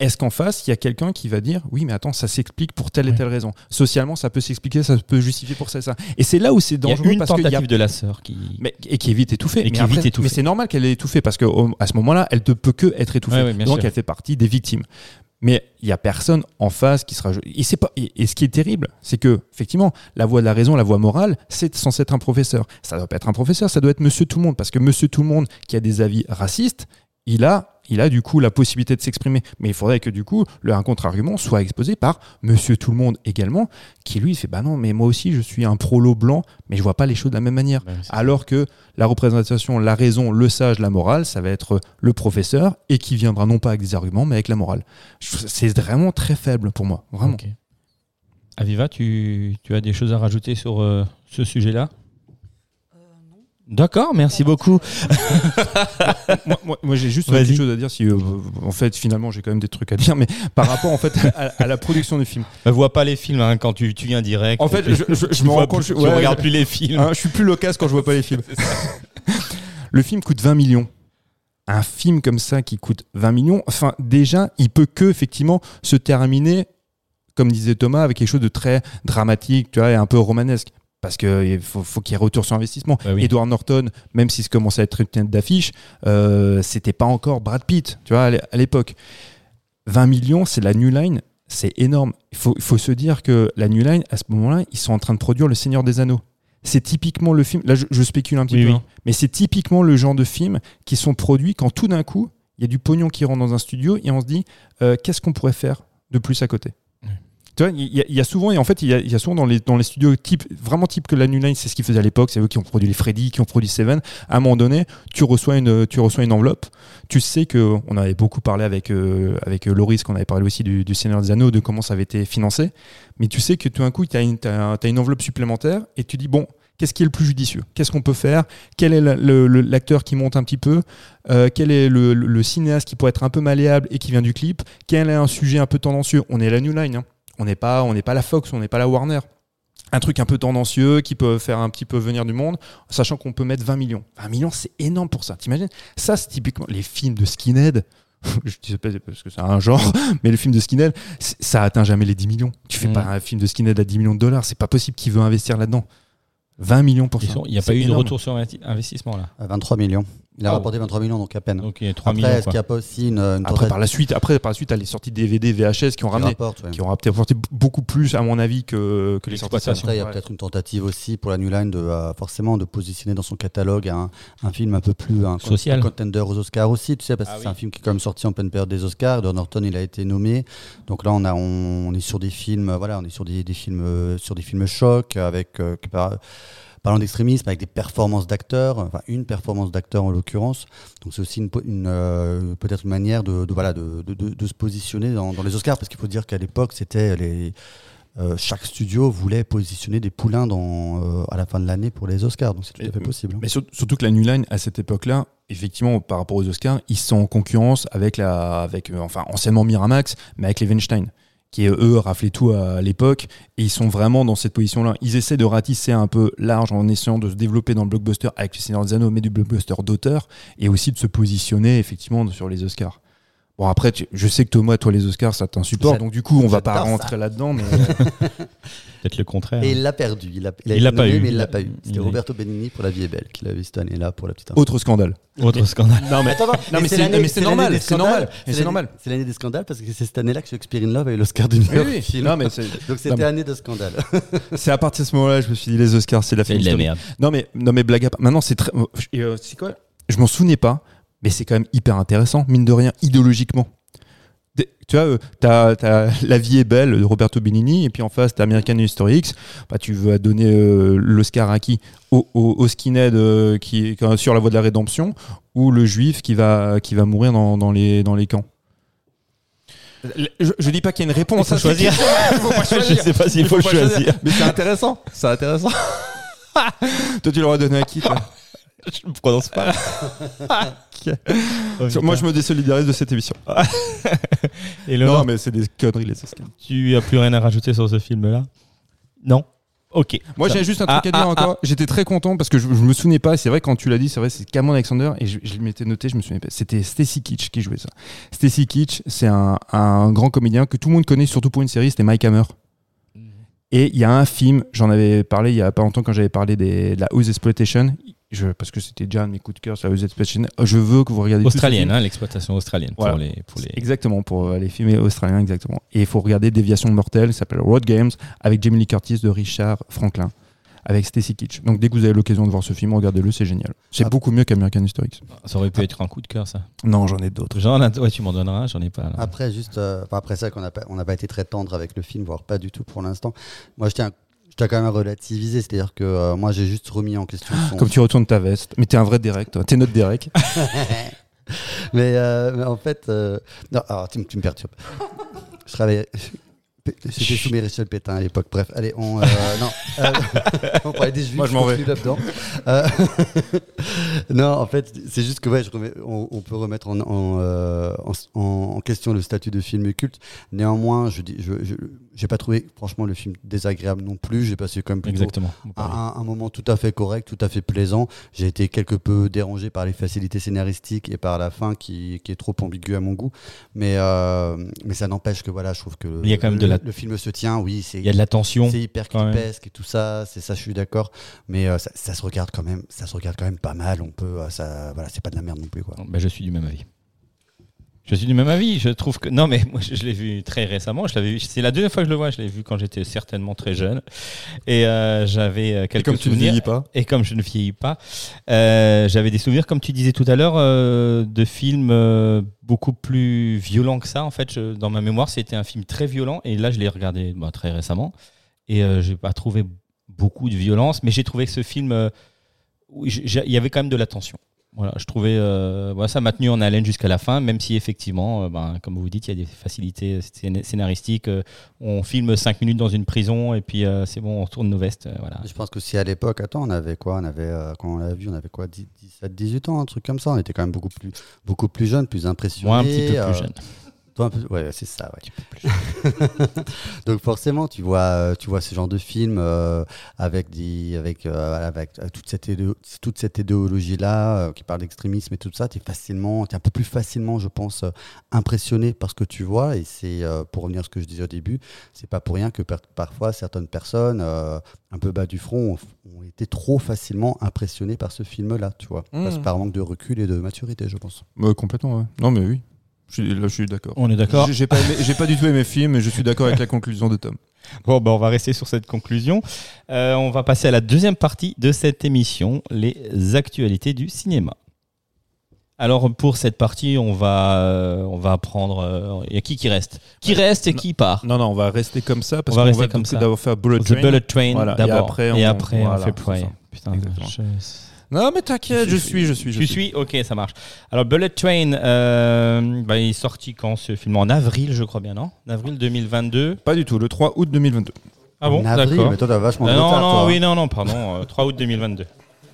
Est-ce qu'en face, il y a quelqu'un qui va dire oui, mais attends, ça s'explique pour telle et Oui. telle raison. Socialement, ça peut s'expliquer, ça peut justifier pour ça et ça. Et c'est là où c'est Il y a dangereux une parce qu'il y a tentative de la sœur qui. mais, et qui est vite étouffée. Et mais qui est vite étouffée. Mais c'est normal qu'elle ait étouffé parce qu'à ce moment-là, elle ne peut que être étouffée. Ouais, bien Donc sûr. elle fait partie des victimes. Mais il n'y a personne en face qui sera. Et, et ce qui est terrible, c'est que, effectivement, la voix de la raison, la voix morale, c'est censé être un professeur. Ça ne doit pas être un professeur, ça doit être monsieur tout le monde. Parce que monsieur tout le monde qui a des avis racistes, il a, il a du coup la possibilité de s'exprimer. Mais il faudrait que du coup, le un contre-argument soit exposé par Monsieur Tout le Monde également, qui lui fait bah non, mais moi aussi je suis un prolo blanc, mais je vois pas les choses de la même manière. Ouais, Alors que la représentation, la raison, le sage, la morale, ça va être le professeur et qui viendra non pas avec des arguments, mais avec la morale. C'est vraiment très faible pour moi, vraiment. Aviva, tu, tu as des choses à rajouter sur euh, ce sujet-là? D'accord, merci beaucoup. (laughs) moi, moi- moi, j'ai juste petite chose à dire. Si, euh, en fait, finalement, j'ai quand même des trucs à dire, mais par rapport en fait à, à la production du film. Ne vois pas les films hein, quand tu, tu viens direct. En fait, Tu- je, je- me rends compte, plus- je, ouais, regardes plus les films. hein, je suis plus loquace quand je vois pas les films. (laughs) (laughs) Le film coûte 20 millions. Un film comme ça qui coûte 20 millions, enfin déjà, il peut que effectivement se terminer, comme disait Thomas, avec quelque chose de très dramatique, tu vois, et un peu romanesque. Parce qu'il faut, faut qu'il y ait retour sur investissement. Bah oui. Edward Norton, même si ça commençait à être une tête d'affiche, euh, c'était pas encore Brad Pitt, tu vois, à l'é- à l'époque. 20 millions, c'est la New Line, c'est énorme. Il faut, se dire que la New Line, à ce moment-là, ils sont en train de produire Le Seigneur des Anneaux. C'est typiquement le film, là je, je spécule un petit Oui, peu, oui. hein, mais c'est typiquement le genre de film qui sont produits quand tout d'un coup, il y a du pognon qui rentre dans un studio et on se dit, euh, qu'est-ce qu'on pourrait faire de plus à côté? Il y, a- souvent, et en fait, il y a, souvent dans les, studios type, vraiment type que la New Line, c'est ce qu'ils faisaient à l'époque, c'est eux qui ont produit les Freddy, qui ont produit Seven. À un moment donné, tu reçois une, tu reçois une enveloppe. Tu sais que, on avait beaucoup parlé avec, euh, avec euh, Loris, qu'on avait parlé aussi du, du Seigneur des Anneaux, de comment ça avait été financé. Mais tu sais que tout d'un coup, tu as, une enveloppe supplémentaire et tu dis, bon, qu'est-ce qui est le plus judicieux? Qu'est-ce qu'on peut faire? Quel est l'acteur qui monte un petit peu? Euh, Quel est le cinéaste qui pourrait être un peu malléable et qui vient du clip? Quel est un sujet un peu tendancieux? On est la New Line, hein. On n'est pas, on n'est pas la Fox, on n'est pas la Warner. Un truc un peu tendancieux qui peut faire un petit peu venir du monde, sachant qu'on peut mettre 20 millions. 20 millions, c'est énorme pour ça. T'imagines? Ça, c'est typiquement les films de Skinhead. (laughs) Je dis ça parce que c'est un genre, (laughs) mais le film de Skinhead, ça atteint jamais les 10 millions. Tu fais Mm. pas un film de Skinhead à 10 millions de dollars, c'est pas possible qui veut investir là-dedans. 20 millions pour ça. Il n'y a pas eu de retour sur investi- investissement là. À 23 millions. Il a Ah, rapporté 23 millions, donc à peine. Donc il y a 3 Après, millions. est-ce qu'il n'y a pas aussi une, une Après, tentative par la suite, après, par la suite, t'as les sorties DVD, VHS qui ont ramené, rapporte, ouais. qui ont apporté beaucoup plus, à mon avis, que, que les sorties. Après, il y a Ouais. peut-être une tentative aussi pour la New Line de euh, forcément de positionner dans son catalogue un, un film un peu plus un, Social. un contender aux Oscars aussi, tu sais, parce que Ah c'est oui. un film qui est quand même sorti en pleine période des Oscars. Edward Norton, il a été nommé. Donc là, on a, on, on est sur des films, voilà, on est sur des, des films, euh, sur des films chocs avec euh, parlant d'extrémisme avec des performances d'acteurs, enfin une performance d'acteur en l'occurrence. Donc c'est aussi une, euh, peut-être une manière de, de, voilà de, de, de- de se positionner dans, dans les Oscars parce qu'il faut dire qu'à l'époque c'était les euh, chaque studio voulait positionner des poulains dans, euh, à la fin de l'année pour les Oscars, donc c'est tout à fait possible. hein. Mais sur- surtout que la New Line, à cette époque-là, effectivement, par rapport aux Oscars, ils sont en concurrence avec la, avec, euh, enfin, anciennement Miramax, mais avec les Weinstein, qui eux raflaient tout à l'époque, et ils sont vraiment dans cette position-là. Ils essaient de ratisser un peu large en essayant de se développer dans le blockbuster avec le Seigneur des Anneaux, mais du blockbuster d'auteur, et aussi de se positionner effectivement sur les Oscars. Bon après, tu- je sais que Thomas, toi les Oscars, ça t'insupporte, J'a- donc du coup on va pas ça. rentrer là-dedans, mais euh, (laughs) Peut-être le contraire. Et il l'a perdu. Il l'a Il été l'a pas eu. mais il Il l'a a- pas eu. C'était il Roberto Benigni pour La Vie est belle qu'il a eu cette année-là pour la petite info. autre scandale. Autre scandale. Non mais, non, mais c'est l'année- mais c'est l'année normal, c'est normal, c'est l'année- normal. C'est l'année des scandales parce que c'est cette année-là que Shakespeare in Love a eu l'Oscar du meilleur Oui. Non, mais c'est- (laughs) Donc Non, c'était mais- année de scandale. (laughs) C'est à partir de ce moment-là, je me suis dit les Oscars, c'est la C'est film de la merde. Non mais non mais blague à part. Maintenant c'est très. et, euh, c'est quoi? Je m'en souvenais pas, mais c'est quand même hyper intéressant, mine de rien, idéologiquement. Tu vois, euh, t'as, t'as La vie est belle de Roberto Benigni, et puis en face t'as American History X. Bah, tu veux donner euh, l'Oscar à qui? Au, au, au skinhead euh, qui est sur la voie de la rédemption, ou le juif qui va qui va mourir dans, dans les dans les camps? Je, je dis pas qu'il y a une réponse. À cette choisir. (laughs) Faut pas Je choisir. sais pas s'il Il faut choisir. Mais c'est intéressant. C'est intéressant. (laughs) toi, tu l'aurais donné à qui toi? Je ne prononce pas. (laughs) Oh, Moi, je me désolidarise de cette émission. (laughs) Et Non, mais c'est des conneries, les Oscars. tu as plus rien à rajouter sur ce film-là? Non? Ok. Moi, j'ai juste un Ah, truc à dire ah, encore. J'étais très content parce que je, je me souvenais pas. C'est vrai, quand tu l'as dit, c'est vrai, c'est Cameron Alexander et je, je m'étais noté, je me souvenais pas. C'était Stacy Kitsch qui jouait ça. Stacy Kitsch, c'est un, un grand comédien que tout le monde connaît, surtout pour une série, c'était Mike Hammer. Et il y a un film, j'en avais parlé il y a pas longtemps quand j'avais parlé des, de la House Exploitation, je, parce que c'était déjà un de mes coups de cœur sur la Exploitation. Je veux que vous regardiez Australienne, film. hein, l'exploitation australienne Voilà. pour les. Pour les... Exactement, pour euh, les films australiens, exactement. Et il faut regarder Déviation mortelle, ça s'appelle Road Games, avec Jamie Lee Curtis de Richard Franklin. avec Stacy Kitsch. Donc dès que vous avez l'occasion de voir ce film, regardez-le, c'est génial. C'est Ah. beaucoup mieux qu'American History X. Ça aurait pu être un coup de cœur, ça. Non, j'en ai d'autres. J'en ai- ouais, tu m'en donneras, j'en ai pas. là. Après, juste, euh, après ça, qu'on n'a pas, on n'a pas été très tendre avec le film, voire pas du tout pour l'instant. Moi, je tiens, je tiens quand même à relativiser, c'est-à-dire que euh, moi, j'ai juste remis en question son. Comme tu retournes ta veste. Mais t'es un vrai Derek, toi. T'es notre Derek. (laughs) mais, euh, mais en fait, euh, non, alors tu, me- tu me perturbes. Je travaillais. J'étais sous Michel Pétain à l'époque. Bref, allez, on. euh, non, (laughs) euh, on parlait des juifs. Moi, je m'en vais. là-dedans. Euh, (laughs) non, en fait, c'est juste que ouais, je remets- on, on peut remettre en, en, en- en question le statut de film culte. Néanmoins, je dis, je, je- j'ai pas trouvé franchement le film désagréable non plus. J'ai passé quand même plutôt Exactement. un, un- moment tout à fait correct, tout à fait plaisant. J'ai été quelque peu dérangé par les facilités scénaristiques et par la fin qui, qui est trop ambiguë à mon goût. Mais, euh, mais ça n'empêche que voilà, je trouve que le, Il y a quand même le- de la- le film se tient, oui, c'est Il y a de la tension. c'est hyper clipesque et tout ça, c'est ça, je suis d'accord. Mais euh, ça, ça se regarde quand même, ça se regarde quand même pas mal. On peut, euh, ça, voilà, c'est pas de la merde non plus quoi. Ben, je suis du même avis. Je suis du même avis. Je trouve que non, mais moi je, je l'ai vu très récemment. Je l'avais vu. C'est la deuxième fois que je le vois. Je l'ai vu quand j'étais certainement très jeune et euh, j'avais euh, Et quelques comme tu ne souvenirs. vieillis pas. Et comme je ne vieillis pas, euh, j'avais des souvenirs, comme tu disais tout à l'heure, euh, de films euh, beaucoup plus violents que ça. En fait, je- dans ma mémoire, c'était un film très violent. Et là, je l'ai regardé bah, très récemment. Et euh, j'ai pas trouvé beaucoup de violence, mais j'ai trouvé que ce film, euh, il y avait quand même de la tension. Voilà, je trouvais, euh, voilà, ça m'a tenu en haleine jusqu'à la fin, même si effectivement, euh, ben, comme vous dites, il y a des facilités scén- scénaristiques. euh, on filme 5 minutes dans une prison et puis c'est bon, on retourne nos vestes. voilà. Je pense que si à l'époque, attends, on avait quoi On avait, quand on l'a vu, on avait quoi 10, 17, 18 ans, un truc comme ça. On était quand même beaucoup plus, beaucoup plus jeune, plus impressionné. Moi, un petit peu plus jeune. Toi, un peu, ouais, c'est ça, ouais. (laughs) Donc forcément, tu vois, euh, tu vois ce genre de film euh, avec des, avec, euh, avec toute cette, toute cette idéologie-là euh, qui parle d'extrémisme et tout ça. T'es facilement, t'es un peu plus facilement, je pense, impressionné par ce que tu vois. Et c'est euh, pour revenir à ce que je disais au début, c'est pas pour rien que par- parfois certaines personnes euh, un peu bas du front ont, ont été trop facilement impressionnées par ce film-là, tu vois, Mmh. Parce- par manque de recul et de maturité, je pense. Ouais, complètement, ouais. Non, mais oui. Je suis, là, je suis d'accord. On est d'accord. J'ai- pas, aimé- pas du tout aimé le film, mais je suis d'accord avec la conclusion de Tom. Bon, ben, on va rester sur cette conclusion. Euh, on va passer à la deuxième partie de cette émission, les actualités du cinéma. Alors pour cette partie, on va, euh, on va prendre. euh, Il y a qui qui reste? Qui reste et qui part? Non, non, on va rester comme ça parce On va qu'on rester va comme ça. d'abord faire Bullet The Train. Bullet Train Voilà, et d'abord. après, Et on- après, on voilà, fait c'est Prey. Putain, Exactement. je- Non, mais t'inquiète, je suis, je suis, je Tu suis. suis? Ok, ça marche. Alors, Bullet Train, euh, bah, il est sorti quand ce film? En avril, je crois bien, non? En avril 2022. Pas du tout, le 3 août 2022. Ah bon? En avril, D'accord. mais toi, t'as vachement de Euh, non, retard, non, toi, hein. oui, non, non, pardon. euh, 3 août 2022.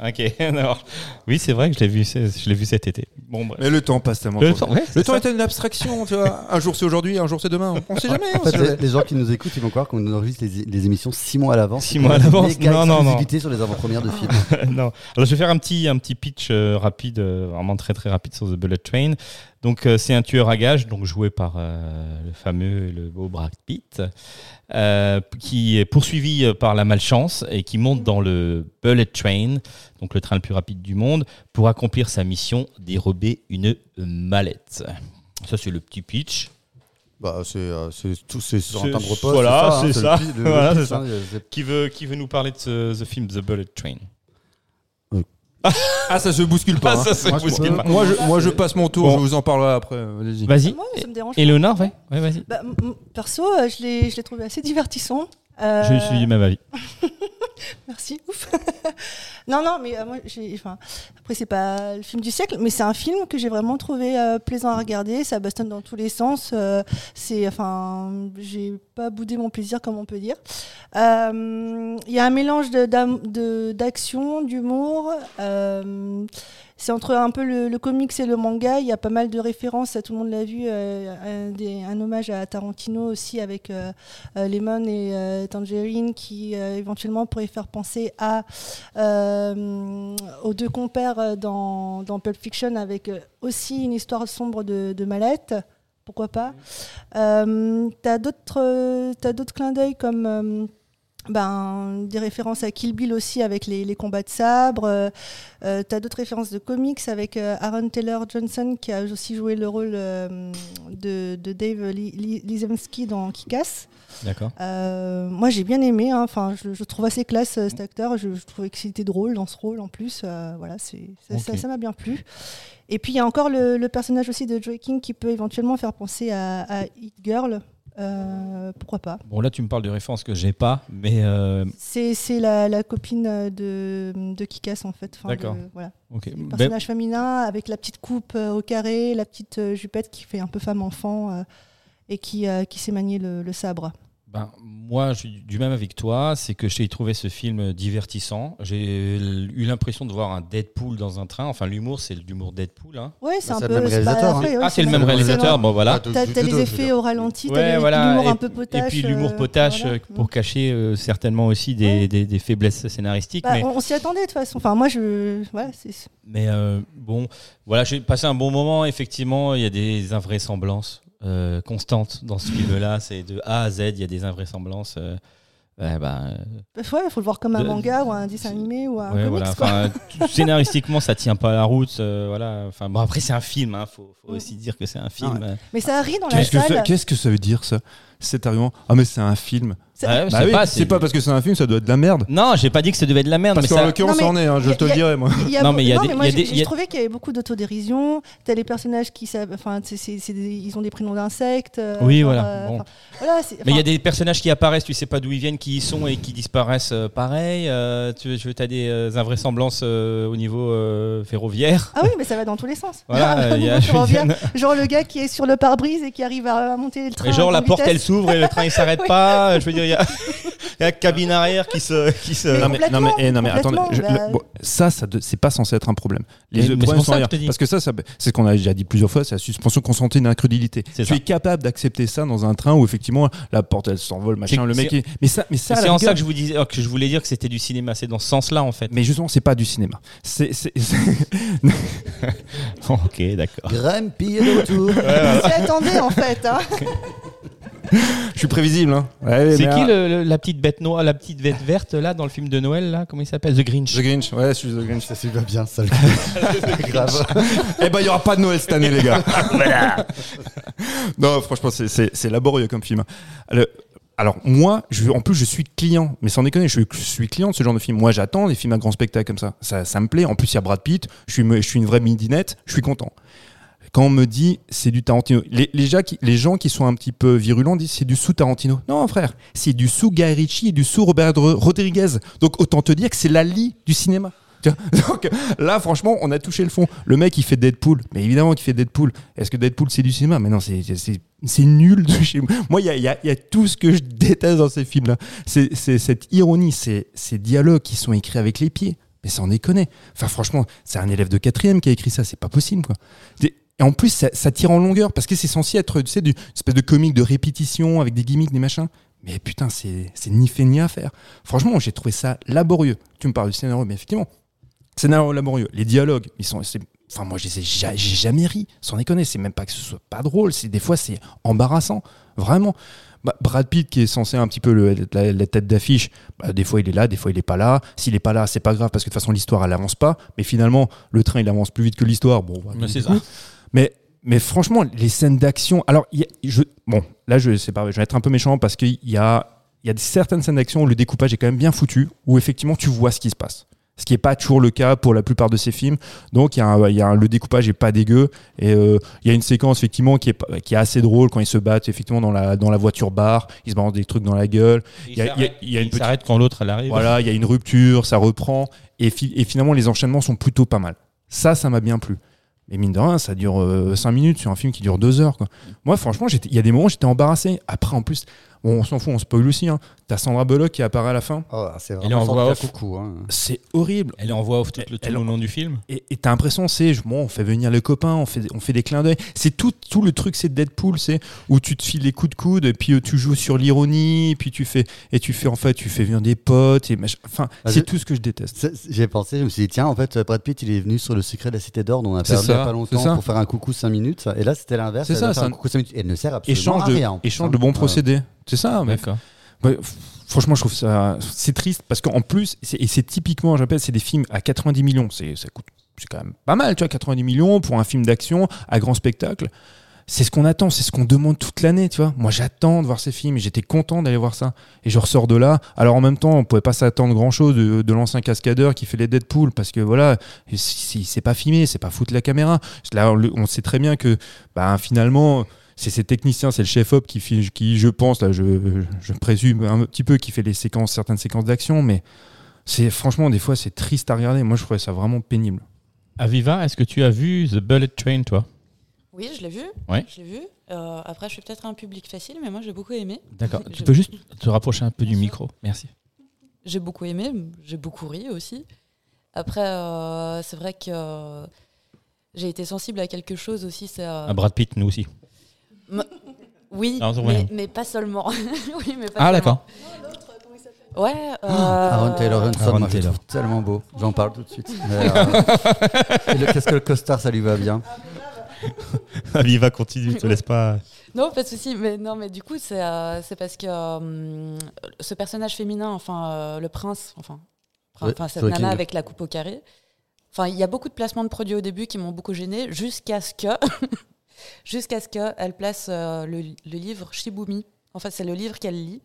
Ok, (laughs) alors, oui, c'est vrai que je l'ai vu, je l'ai vu cet été. Bon, bref. Mais le temps passe tellement Le temps, ouais, Le temps est une abstraction, tu vois. Un jour c'est aujourd'hui, un jour c'est demain. On sait (laughs) jamais. En fait, sait les, jamais. les gens qui nous écoutent, ils vont croire qu'on enregistre les, les émissions six mois à l'avance. Six mois à l'avance. Non, non, non. sur les avant-premières de films. (laughs) non. Alors, je vais faire un petit, un petit pitch euh, rapide, euh, vraiment très très rapide sur The Bullet Train. Donc, euh, c'est un tueur à gages, donc joué par euh, le fameux le beau Brad Pitt, euh, qui est poursuivi par la malchance et qui monte dans le Bullet Train, donc le train le plus rapide du monde, pour accomplir sa mission dérober une mallette. Ça, c'est le petit pitch. Bah, c'est c'est tout, c'est voilà, c'est ça. Qui veut, qui veut nous parler de ce, the film The Bullet Train? Ah, ça se bouscule pas. Ah, hein. ça, c'est Moi, je possible. peux- Moi, je, moi, je passe mon tour. Bon. Je vous en parlerai après. euh. Vas-y. Moi, ça me dérange pas. Éléonore, ouais, ouais vas-y. Bah, m- perso, euh, je l'ai je l'ai trouvé assez divertissant. Euh, Je suis du même avis. (laughs) Merci. Ouf. (laughs) non, non, mais euh, moi, enfin, après c'est pas le film du siècle, mais c'est un film que j'ai vraiment trouvé euh, plaisant à regarder. Ça bastonne dans tous les sens. euh, c'est, enfin, j'ai pas boudé mon plaisir, comme on peut dire. Euh, Il y a un mélange de, d'action, d'humour. C'est entre un peu le, le comics et le manga. Il y a pas mal de références. Tout le monde l'a vu. euh, un, hommage à Tarantino aussi avec euh, euh, Lemon et Tangerine qui éventuellement pourrait faire penser à aux deux compères dans, Pulp Fiction avec aussi une histoire sombre de, de mallette. Pourquoi pas? Euh, euh, t'as d'autres clins d'œil comme ben, des références à Kill Bill aussi avec les, les combats de sabre. Euh, euh, tu as d'autres références de comics avec euh, Aaron Taylor Johnson qui a aussi joué le rôle euh, de, de Dave Li- Li- Lizemski dans Kick-Ass. D'accord. Moi j'ai bien aimé, hein. enfin, je, je trouve assez classe cet acteur, je, je trouvais qu'il était drôle dans ce rôle en plus, voilà, c'est, ça, m'a bien plu. Et puis il y a encore le, le personnage aussi de Joy King qui peut éventuellement faire penser à, à Hit Girl, Euh, pourquoi pas. Bon, là, tu me parles de références que j'ai pas, mais euh, C'est, la, la copine de, de Kikas en fait. Enfin, D'accord. Voilà. Le Ben, personnage féminin avec la petite coupe euh, au carré, la petite jupette qui fait un peu femme-enfant euh, et qui, qui sait manier le, le sabre. Ben, moi, je suis du même avec toi, c'est que j'ai trouvé ce film divertissant. J'ai eu l'impression de voir un Deadpool dans un train. Enfin, l'humour, c'est l'humour Deadpool. Hein. Ouais, c'est Bah, un peu. le même réalisateur, hein. ah, c'est le même réalisateur. Bon, voilà. T'as les effets au ralenti, t'as Ouais, voilà. l'humour un peu potache. Et puis l'humour euh, potache voilà. euh, pour cacher euh, certainement aussi des, Ouais. des- des faiblesses scénaristiques. Bah, mais on on s'y attendait de toute façon. Enfin, moi, je. Voilà, mais euh, bon, voilà, j'ai passé un bon moment. Effectivement, il y a des invraisemblances euh, constantes dans ce film-là. C'est de A à Z, il y a des invraisemblances. euh, ouais, bah, euh, ouais, il faut le voir comme un De- manga ou un dessin animé ou un Ouais, comics. voilà. quoi. Tout- (laughs) scénaristiquement, ça tient pas la route. euh, voilà. Enfin, bon, après, c'est un film. Hein, faut, faut aussi dire que c'est un film. ouais. euh. Mais ça rit dans la salle. qu'est-ce que ça veut dire ça Cet argument? Ah, mais c'est un film. C'est- Ouais, Bah oui, pas, c'est pas parce que c'est un film, ça doit être de la merde. Non, j'ai pas dit que ça devait être de la merde. Parce mais qu'en ça... l'occurrence, Non, mais c'en est, hein, je y a- te y le a- dirais, moi. Il y a Non, beau- mais il y a non, des- mais moi, il y a j'ai- des- j'ai il y a- trouvé qu'il y avait beaucoup d'autodérision. T'as les personnages qui savent. Enfin, c'est- c'est- c'est des- ils ont des prénoms d'insectes. euh, Oui, genre, voilà, euh, bon. enfin, voilà, c'est- Mais il y a enfin, des personnages qui apparaissent, tu sais pas d'où ils viennent, qui y sont et qui disparaissent euh, pareil. Euh, tu as des euh, invraisemblances euh, au niveau euh, ferroviaire. Ah oui, mais ça va dans tous les sens. Voilà, (laughs) il y a- Je reviens. (laughs) Genre le gars qui est sur le pare-brise et qui arrive à, à monter le train. Et genre à la grande porte elle s'ouvre et le train il s'arrête (laughs) pas. Je veux dire, il y a, il (laughs) y a la cabine arrière qui se. Qui se... Mais non mais, non mais, eh, non mais attendez, je- bah- le- bon, ça, ça c'est pas censé être un problème. Les Mais- problèmes sont ça dis. Parce que ça, ça c'est ce qu'on a déjà dit plusieurs fois, c'est la suspension consentie d'incrédulité. Tu ça. es capable d'accepter ça dans un train où effectivement la porte elle s'envole, machin, le mec. est- Mais ça, mais ça, C'est en ça que je vous disais, que je voulais dire que c'était du cinéma. C'est dans ce sens-là en fait. Mais justement, c'est pas du cinéma. C'est, (laughs) ok, d'accord. Grumpy retour. On s'y attendait en fait. hein. (laughs) je suis prévisible. Hein. Ouais, C'est qui le- le- la petite bête noire, la petite bête verte là dans le film de Noël là? Comment il s'appelle? The Grinch. The Grinch, ouais, je suis The Grinch. Ça va bien, ça. le- (laughs) Grave. Eh ben, il y aura pas de Noël cette année, les gars. (laughs) non, franchement, c'est- c'est c'est laborieux comme film. Le- alors, moi, je, en plus, je suis client, mais sans déconner, je suis, je suis client de ce genre de film. Moi, j'attends des films à grand spectacle comme ça. Ça, ça me plaît. En plus, il y a Brad Pitt. Je suis, je suis une vraie midinette. Je suis content. Quand on me dit c'est du Tarantino, les, gens qui, les gens qui sont un petit peu virulents disent c'est du sous Tarantino. Non, frère, c'est du sous Guy Ritchie et du sous Robert Ro- Rodriguez. Donc, autant te dire que c'est la lie du cinéma. (laughs) Donc là, franchement, on a touché le fond. Le mec, il fait Deadpool. Mais évidemment qu'il fait Deadpool. Est-ce que Deadpool, c'est du cinéma? Mais non, c'est- nul de chez moi. Il y a, y a- y a tout ce que je déteste dans ces films-là. C'est cette ironie, ces dialogues qui sont écrits avec les pieds. Mais sans déconner. Enfin, franchement, c'est un élève de quatrième qui a écrit ça. C'est pas possible, quoi. Et en plus, ça, ça tire en longueur parce que c'est censé être, tu sais, du- une espèce de comique de répétition avec des gimmicks, des machins. Mais putain, c'est c'est ni fait ni à faire. Franchement, j'ai trouvé ça laborieux. Tu me parles du scénario, mais effectivement, scénario laborieux. Les dialogues, ils sont. Enfin, moi, je les ai ja- j'ai jamais ri, sans déconner. C'est même pas que ce soit pas drôle. C'est des fois, c'est embarrassant, vraiment. Bah, Brad Pitt, qui est censé un petit peu le- la, la tête d'affiche, bah, des fois il est là, des fois il est pas là. S'il est pas là, c'est pas grave parce que de toute façon l'histoire elle avance pas. Mais finalement, le train il avance plus vite que l'histoire. Bon, bah, c'est ça. Mais, mais franchement, les scènes d'action. Alors, il y a- je, bon, là, je sais pas, je vais être un peu méchant parce qu'il y a, y a certaines scènes d'action où le découpage est quand même bien foutu, où effectivement tu vois ce qui se passe. Ce qui n'est pas toujours le cas pour la plupart de ces films. Donc, y a, un- il y a un- le découpage est pas dégueu. Et euh, il y a une séquence, effectivement, qui est, pas- qui est assez drôle quand ils se battent, effectivement, dans la, dans la voiture bar. Ils se balancent des trucs dans la gueule. Il y a- il y a- il y a une petite- s'arrête quand l'autre elle arrive. Voilà, il y a une rupture, ça reprend. Et, fi- et finalement, les enchaînements sont plutôt pas mal. Ça, ça m'a bien plu. Mais mine de rien, ça dure 5 minutes sur un film qui dure 2 heures. Moi, franchement, il y a des moments où j'étais embarrassé. Après, en plus, on s'en fout, on spoil aussi. Hein. T'as Sandra Bullock qui apparaît à la fin. Oh, c'est Elle est en voix off. coucou. Hein. C'est horrible. Elle est en voix off tout le, tout Elle- le long du film. Et t'as l'impression, c'est, bon, on fait venir les copains, on fait, on fait des clins d'œil. C'est tout, tout le truc, c'est Deadpool, c'est où tu te files les coups de coude, et puis euh, tu joues sur l'ironie, et puis tu fais, et tu fais, en fait, tu fais venir des potes, et. Enfin, Ah, c'est tout ce que je déteste. J'ai pensé, je me suis dit, tiens, en fait, Brad Pitt, il est venu sur le secret de la Cité d'Or, dont on a il a pas longtemps pour faire un coucou 5 minutes. Et là, c'était l'inverse. C'est elle ça, un coucou 5 minutes. Et elle ne sert absolument Échange à rien. échange hein. de bons procédés. C'est ça, f- franchement, je trouve ça. C'est triste parce qu'en plus, et c'est typiquement, j'appelle, c'est des films à 90 millions. C'est, ça coûte. C'est quand même pas mal, tu vois, 90 millions pour un film d'action à grand spectacle. C'est ce qu'on attend, c'est ce qu'on demande toute l'année, tu vois. Moi, j'attends de voir ces films et j'étais content d'aller voir ça. Et je ressors de là. Alors, en même temps, on pouvait pas s'attendre grand chose de, de l'ancien cascadeur qui fait les Deadpool parce que voilà, il- il- c'est pas filmé, c'est pas foutre la caméra. Là, on sait très bien que, bah, finalement, c'est ces techniciens, c'est le chef-op qui, qui, je pense, là, je, je présume un petit peu, qui fait les séquences, certaines séquences d'action, mais c'est franchement, des fois, c'est triste à regarder. Moi, je trouvais ça vraiment pénible. Aviva, est-ce que tu as vu The Bullet Train, toi? Oui, je l'ai vu. Ouais. Je l'ai vu. Euh, après, je suis peut-être un public facile, mais moi, j'ai beaucoup aimé. D'accord. (laughs) Tu peux juste te rapprocher un peu du sûr. micro Merci. J'ai beaucoup aimé, j'ai beaucoup ri aussi. Après, euh, c'est vrai que euh, j'ai été sensible à quelque chose aussi. C'est euh, Un Brad Pitt, nous aussi. Oui, Non, c'est mais, rien. mais pas seulement. (laughs) oui, mais pas Ah, seulement. d'accord. Ouais. euh, Aaron Taylor Johnson, moi je trouve tellement beau. J'en parle tout de suite. (laughs) Euh, Qu'est-ce que le costard, ça lui va bien. (laughs) Aviva, continue, te laisse pas. Non, pas de souci. Mais non, mais du coup, c'est euh, c'est parce que euh, ce personnage féminin, enfin euh, le prince, enfin, prin- Ouais, enfin cette nana avec la coupe au carré. Enfin, il y a beaucoup de placements de produits au début qui m'ont beaucoup gêné, jusqu'à ce que, jusqu'à ce que elle place euh, le, le livre Shibumi. En fait, c'est le livre qu'elle lit.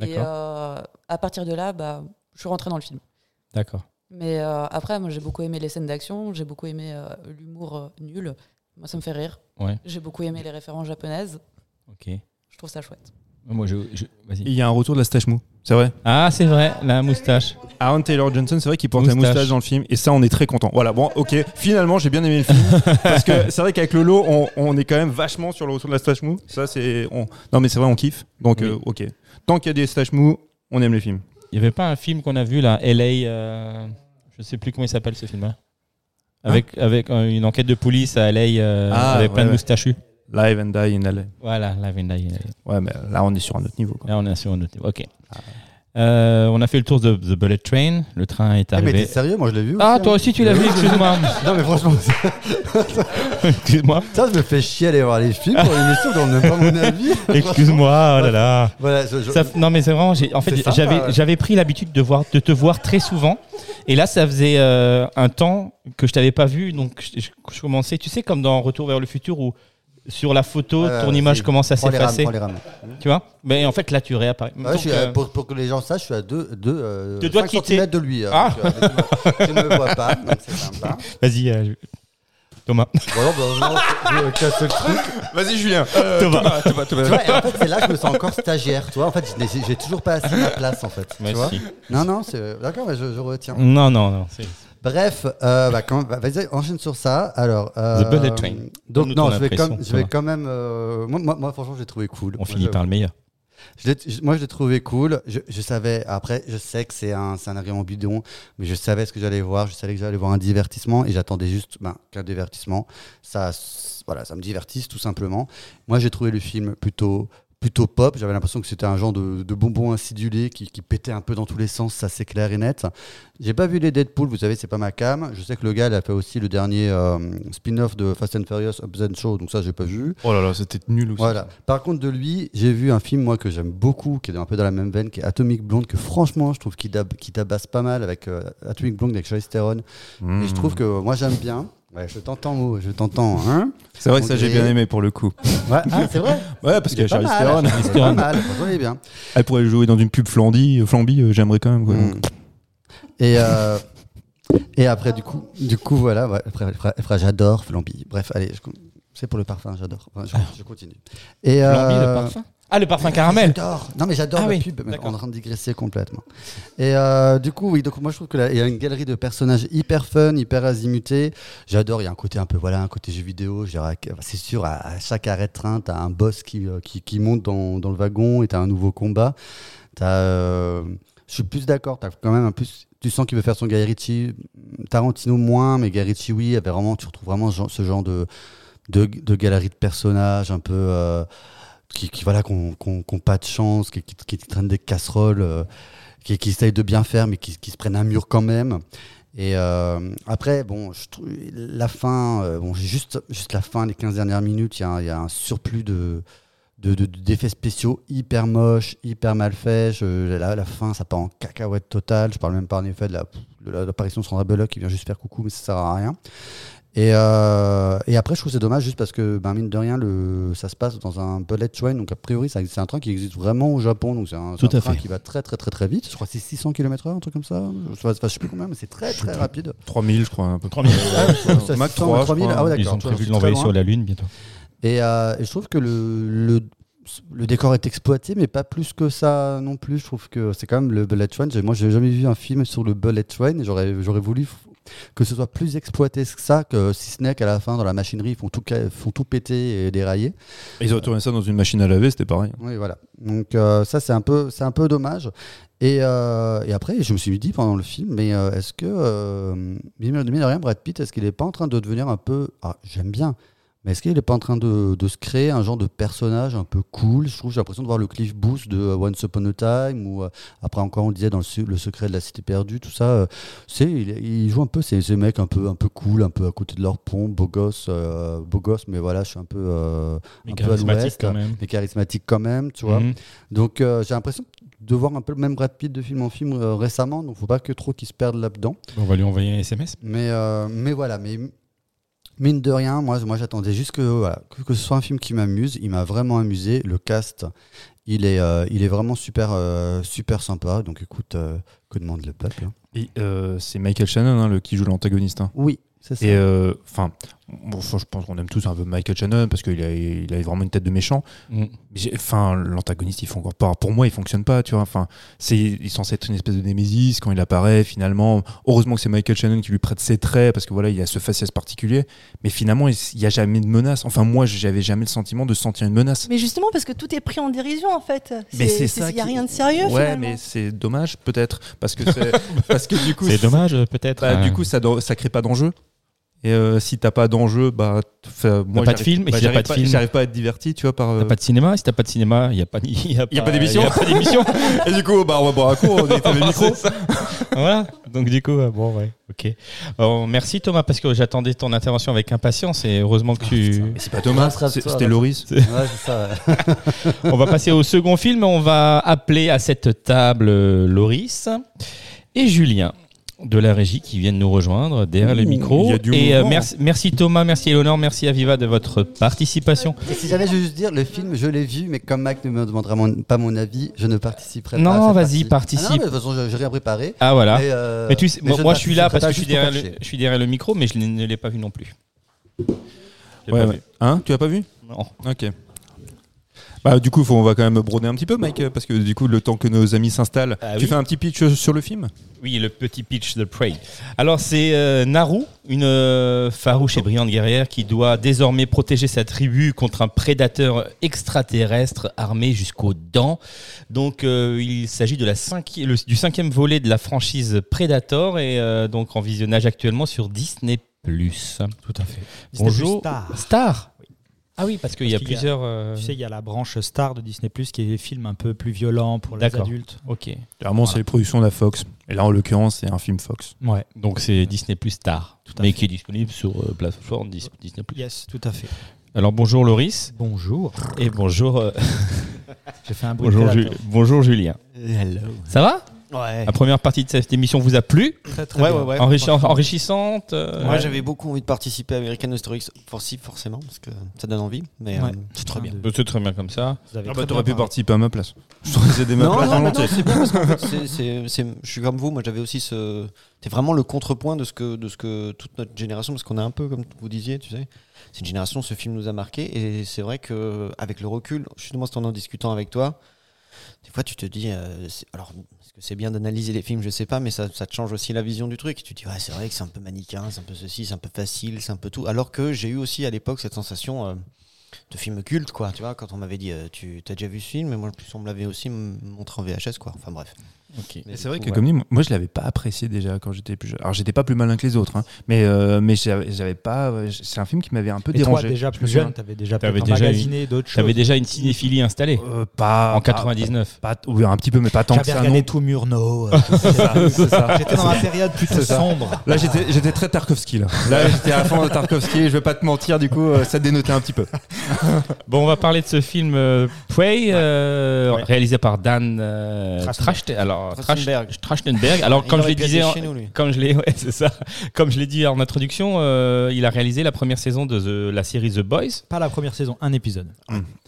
Et euh, à partir de là, bah, je suis rentrée dans le film. D'accord. Mais euh, après, moi, j'ai beaucoup aimé les scènes d'action, j'ai beaucoup aimé l'humour nul. Moi, ça me fait rire. Ouais. J'ai beaucoup aimé les références japonaises. Ok. Je trouve ça chouette. Moi, je. je- Et Vas-y. Il y a un retour de la stache mou, c'est vrai? Ah, c'est vrai, la moustache. Aaron Taylor Johnson, c'est vrai qu'il porte la Moustache. moustache dans le film, et ça, on est très content. Voilà, bon, ok. Finalement, j'ai bien aimé le film (laughs) parce que c'est vrai qu'avec le lot, on, on est quand même vachement sur le retour de la stache mou. Ça, c'est. on- Non, mais c'est vrai, on kiffe. Donc, Oui. euh, ok. Tant qu'il y a des staches mou, on aime les films. Il n'y avait pas un film qu'on a vu là, LA. euh, je sais plus comment il s'appelle ce film-là? Avec, avec euh, une enquête de police à LA euh, Ah, avec plein ouais, de ouais. moustachus. Live and Die in LA. Voilà, Live and Die in LA. Ouais, mais là, on est sur un autre niveau. Quoi. Là, on est sur un autre niveau. Ok. Euh, on a fait le tour de The Bullet Train. Le train est Eh, mais arrivé. t'es sérieux? Moi je l'ai vu. ah, aussi, toi hein. aussi, tu l'as vu, excuse-moi. (laughs) Non, mais franchement, (laughs) excuse-moi. ça, je me fais chier aller voir les films pour une émission dont on n'aime pas mon avis. (laughs) Excuse-moi, oh là là. Voilà, je- je- Ça f- non mais c'est vraiment, en fait j'avais ouais. j'avais pris l'habitude de voir de te voir très souvent et là ça faisait euh, un temps que je t'avais pas vu donc je commençais tu sais comme dans Retour vers le futur où sur la photo Ouais, ton ouais, image commence à s'effacer tu vois mais en fait là tu réapparais Ouais, Donc, je suis à- euh, pour, pour que les gens sachent, je suis à 2 deux, euh, Deux doigts de quitter. lui. hein, Ah. donc, euh, tu ne me vois pas, donc c'est sympa. (laughs) vas-y euh, je- Thomas Bon, bah, non, je casse le truc. Vas-y, Julien. Thomas Tu vois, et en fait, c'est là que je me sens encore stagiaire. Tu vois, en fait, je n'ai- j'ai toujours pas assis ma place, en fait. Tu vois Merci. non, non, c'est d'accord, mais je, je retiens. non non non c'est- Bref, euh, bah, quand- bah, vas-y, enchaîne sur ça. Alors, euh, The Bullet Train. Donc, Donne-nous non, ton je vais, impression, comme, je Thomas. vais quand même. euh, moi, moi, moi, franchement, j'ai trouvé cool. on finit je- par le meilleur je l'ai- je- moi, je l'ai trouvé cool. Je, je savais, après, je sais que c'est un, c'est un argument bidon, mais je savais ce que j'allais voir. Je savais que j'allais voir un divertissement et j'attendais juste ben, qu'un divertissement. Ça, s- voilà, ça me divertisse tout simplement. Moi, j'ai trouvé le film plutôt plutôt pop. J'avais l'impression que c'était un genre de, de bonbon acidulé qui, qui pétait un peu dans tous les sens, ça c'est clair et net. J'ai pas vu les Deadpool, vous savez, c'est pas ma cam. Je sais que le gars, il a fait aussi le dernier euh, spin-off de Fast and Furious Up and Show, donc ça, j'ai pas vu. Oh là là, c'était nul aussi. Voilà. Par contre, de lui, j'ai vu un film, moi, que j'aime beaucoup, qui est un peu dans la même veine, qui est Atomic Blonde, que franchement, je trouve qu'il tabasse pas mal avec euh, Atomic Blonde avec Charlize Theron. Mmh. Et je trouve que moi, j'aime bien. Ouais, je t'entends, Mo, je t'entends. Hein C'est vrai que ça, j'ai bien aimé pour le coup. ouais, ah, c'est vrai. (laughs) Ouais, parce qu'il y a Theron. est Pas mal, franchement, il est bien. Elle pourrait jouer dans une pub Flamby, euh, Flamby euh, j'aimerais quand même. Quoi. Mm. Et, euh, et après, du coup, du coup voilà. ouais, après, elle fera- elle fera j'adore Flamby. Bref, allez, c'est pour le parfum, j'adore. Ouais, je, je continue. Et, le parfum? Ah le parfum caramel J'adore. Non, mais j'adore Ah la oui, pub. Mais on est en train de digresser complètement. Et euh, du coup, oui, donc moi je trouve qu'il y a une galerie de personnages hyper fun, hyper azimutés. J'adore. Il y a un côté un peu, voilà, un côté jeu vidéo. C'est sûr, à, à chaque arrêt de train, t'as un boss qui, euh, qui, qui monte dans, dans le wagon et t'as un nouveau combat. T'as, euh, je suis plus d'accord. T'as quand même un plus. Tu sens qu'il veut faire son Guy Ritchie. Tarantino moins, mais Guy Ritchie, oui. avait vraiment, tu retrouves vraiment ce genre- ce genre de, de, de galerie de personnages un peu. euh, qui, qui voilà qu'on pas de chance qui, qui, traînent des casseroles euh, qui, essayent de bien faire mais qui, qui se prennent un mur quand même et euh, après bon la fin euh, bon juste juste la fin les 15 dernières minutes il y, a un- il y a un surplus de de- de- d'effets spéciaux hyper moches, hyper mal faits. La, la fin, ça part en cacahuète totale. Je parle même pas en effet de la- de la- l'apparition de Sandra Bullock qui vient juste faire coucou, mais ça sert à rien. Et, euh, et après, je trouve que c'est dommage juste parce que, ben, mine de rien, le, ça se passe dans un bullet train. Donc, a priori, c'est un train qui existe vraiment au Japon. Donc, c'est un, c'est Tout un à train fait. qui va très, très, très, très vite. Je crois que c'est 600 km/h, un truc comme ça. Je je sais plus combien, mais c'est très, très rapide. 3000, je crois, un peu. 3000. Ça, Mac 600, 3, je 3000, crois. ah ouais, Ils d'accord, ont prévu de l'envoyer sur la Lune bientôt. Et, euh, et je trouve que le, le, le décor est exploité, mais pas plus que ça non plus. Je trouve que c'est quand même le bullet train. Moi, j'ai jamais vu un film sur le bullet train. J'aurais, j'aurais voulu que ce soit plus exploité que ça, que si ce n'est qu'à la fin, dans la machinerie, ils font tout, font tout péter et dérailler. Ils ont tourné ça dans une machine à laver, c'était pareil. Oui, voilà. Donc euh, ça, c'est un peu, un peu dommage. Et, euh, et après, je me suis dit pendant le film, mais euh, est-ce que, mine de rien, Brad Pitt, est-ce qu'il n'est pas en train de devenir un peu, ah, j'aime bien, mais est-ce qu'il n'est pas en train de, de se créer un genre de personnage un peu cool? Je trouve, j'ai l'impression de voir le Cliff Booth de euh, Once Upon a Time, ou euh, après encore on disait dans le, se- le secret de la cité perdue, tout ça. euh, c'est, il, il joue un peu ces, ces mecs un peu, un peu cool, un peu à côté de leur pont, beau gosse, euh, beau gosse, mais voilà, je suis un peu, euh, Mais un peu à l'ouest, mais charismatique quand même, tu vois. Mhm. Donc euh, j'ai l'impression de voir un peu le même Brad Pitt de film en film récemment, donc faut pas que trop qu'il se perde là-dedans. On va lui envoyer un SMS. Mais, mais voilà, mais mine de rien, moi, moi j'attendais juste que, voilà, que, que ce soit un film qui m'amuse. Il m'a vraiment amusé. Le cast, il est, euh, il est vraiment super, euh, super sympa. Donc écoute, euh, que demande le peuple hein. Et c'est Michael Shannon hein, le, qui joue l'antagoniste. hein. Oui, c'est ça. Et enfin, bon, enfin, je pense qu'on aime tous un peu Michael Shannon parce qu'il a, il a vraiment une tête de méchant. Mm. Enfin, l'antagoniste, il faut encore pas. Pour moi, il fonctionne pas. Tu vois. Enfin, c'est, il est censé être une espèce de némésis quand il apparaît. Finalement, heureusement que c'est Michael Shannon qui lui prête ses traits parce que voilà, il a ce faciès particulier. Mais finalement, il n'y a jamais de menace. Enfin, moi, j'avais jamais le sentiment de sentir une menace. Mais justement, parce que tout est pris en dérision, en fait. Mais c'est ça. Il n'y a qui- rien de sérieux, Ouais, finalement. mais c'est dommage peut-être parce que c'est parce que du coup, C'est dommage, peut-être. Bah, hein. Du coup, ça, ça crée pas d'enjeu. Et euh, si t'as pas d'enjeu, bah, moi, pas de film, et bah, y j'arrive pas film j'arrive pas à être diverti, tu vois, par. euh, T'as pas de cinéma Si t'as pas de cinéma, il n'y a pas, il y a y pas d'émission. il y a pas d'émission. (laughs) Et du coup, bah, on va boire un coup, on éteint le (laughs) micro. Voilà. Donc du coup, euh, bon, ouais, ok. Alors, merci Thomas parce que j'attendais ton intervention avec impatience et heureusement que tu. Mais c'est pas Thomas, c'était Loris. Ouais, c'est ça. ouais. (laughs) On va passer au second film. On va appeler à cette table euh, Loris et Julien de la régie qui viennent nous rejoindre derrière le micro. et euh, merci, merci Thomas, merci Eleonore, merci Aviva de votre participation. Et si jamais je veux juste dire, le film, je l'ai vu, mais comme Mac ne me demandera mon- pas mon avis, je ne participerai pas. à Non, vas-y, participe. Ah non, mais de toute façon, j'ai rien préparé. Ah voilà. Mais, euh, mais tu sais, mais moi, je ne moi, je suis là parce que je suis, pas derrière le, pour je suis derrière le micro, mais je ne l'ai pas vu non plus. Je l'ai Ouais, pas ouais. vu. Hein, tu as pas vu? Non. Ok. Bah, du coup, faut, on va quand même broder un petit peu, Mike, parce que du coup, le temps que nos amis s'installent, Ah tu oui. fais un petit pitch euh, sur le film? Oui, le petit pitch de Prey. Alors, c'est euh, Naru, une euh, farouche et brillante guerrière qui doit désormais protéger sa tribu contre un prédateur extraterrestre armé jusqu'aux dents. Donc, euh, il s'agit de la cinqui- le- du cinquième volet de la franchise Predator et euh, donc en visionnage actuellement sur Disney+. Tout à fait. Bonjour. Star. Star Ah oui, parce qu'il y a y plusieurs... euh, Tu sais, il y a la branche Star de Disney Plus qui est des films un peu plus violents pour les D'accord. adultes. Ok. Clairement, c'est les productions de la Fox. Et là, en l'occurrence, c'est un film Fox. Ouais. Donc, c'est Disney Plus Star, Tout à mais fait. qui est disponible sur euh, plateforme Dis- Disney+. Yes, tout à fait. Alors, bonjour Loris. Bonjour. Et bonjour, euh, (laughs) J'ai fait un bruit bonjour, Ju- bonjour Julien. Hello. Ça va? Ouais. La première partie de cette émission vous a plu Très, très Ouais, bien. ouais, ouais. Enrichi- Franchement. Enrichissante euh, Moi, ouais. j'avais beaucoup envie de participer à American History Force forcément, parce que ça donne envie, mais Ouais. euh, c'est très bien. De- C'est très bien comme ça. Ah bah, t'aurais pu participer à ma place. (laughs) Je t'aurais ma Non, place non, non, c'est bien parce (laughs) c'est- c'est- c'est- je suis comme vous. Moi, j'avais aussi ce. C'est vraiment le contrepoint de ce que de ce que toute notre génération, parce qu'on est un peu comme vous disiez, tu sais. Cette génération, ce film nous a marqué, et c'est vrai que avec le recul, justement, c'est en en discutant avec toi. Des fois, tu te dis, euh, c'est- alors, que c'est bien d'analyser les films Je sais pas, mais ça, te change aussi la vision du truc. Tu te dis, ouais, c'est vrai que c'est un peu manichéen, c'est un peu ceci, c'est un peu facile, c'est un peu tout. Alors que j'ai eu aussi à l'époque cette sensation euh, de film culte, quoi. Tu vois, quand on m'avait dit, euh, tu as déjà vu ce film, et moi, en plus, on me l'avait aussi montré en VHS, quoi. Enfin, bref. Mais C'est vrai que comme dit, moi je l'avais pas apprécié déjà quand j'étais plus jeune. Alors j'étais pas plus malin que les autres, hein, mais euh, mais j'avais j'avais pas. ouais, C'est un film qui m'avait un peu Et toi, dérangé. déjà Je me plus jeune, t'avais déjà T'avais peut-être déjà emmagasiné d'autres choses. T'avais déjà une cinéphilie installée Euh, pas en pas- 99. Pas, oui, un petit peu, mais pas tant que J'avais ça. regardé non. tout Murnau. euh. (laughs) J'étais dans ma période plutôt sombre. Là, j'étais, j'étais très Tarkovsky. Là, là j'étais à fond de Tarkovsky. Je vais pas te mentir, du coup, euh, ça dénotait un petit peu. (laughs) Bon, on va parler de ce film euh, Prey, euh, réalisé par Dan euh. Tracht- alors, Tracht- Trachtenberg. Trachtenberg. Alors, comme je disais, en- nous, comme je l'ai, (laughs) ouais, c'est ça. Comme je l'ai dit en introduction, euh, il a réalisé la première saison de The- la série The Boys. Pas la première saison, un épisode.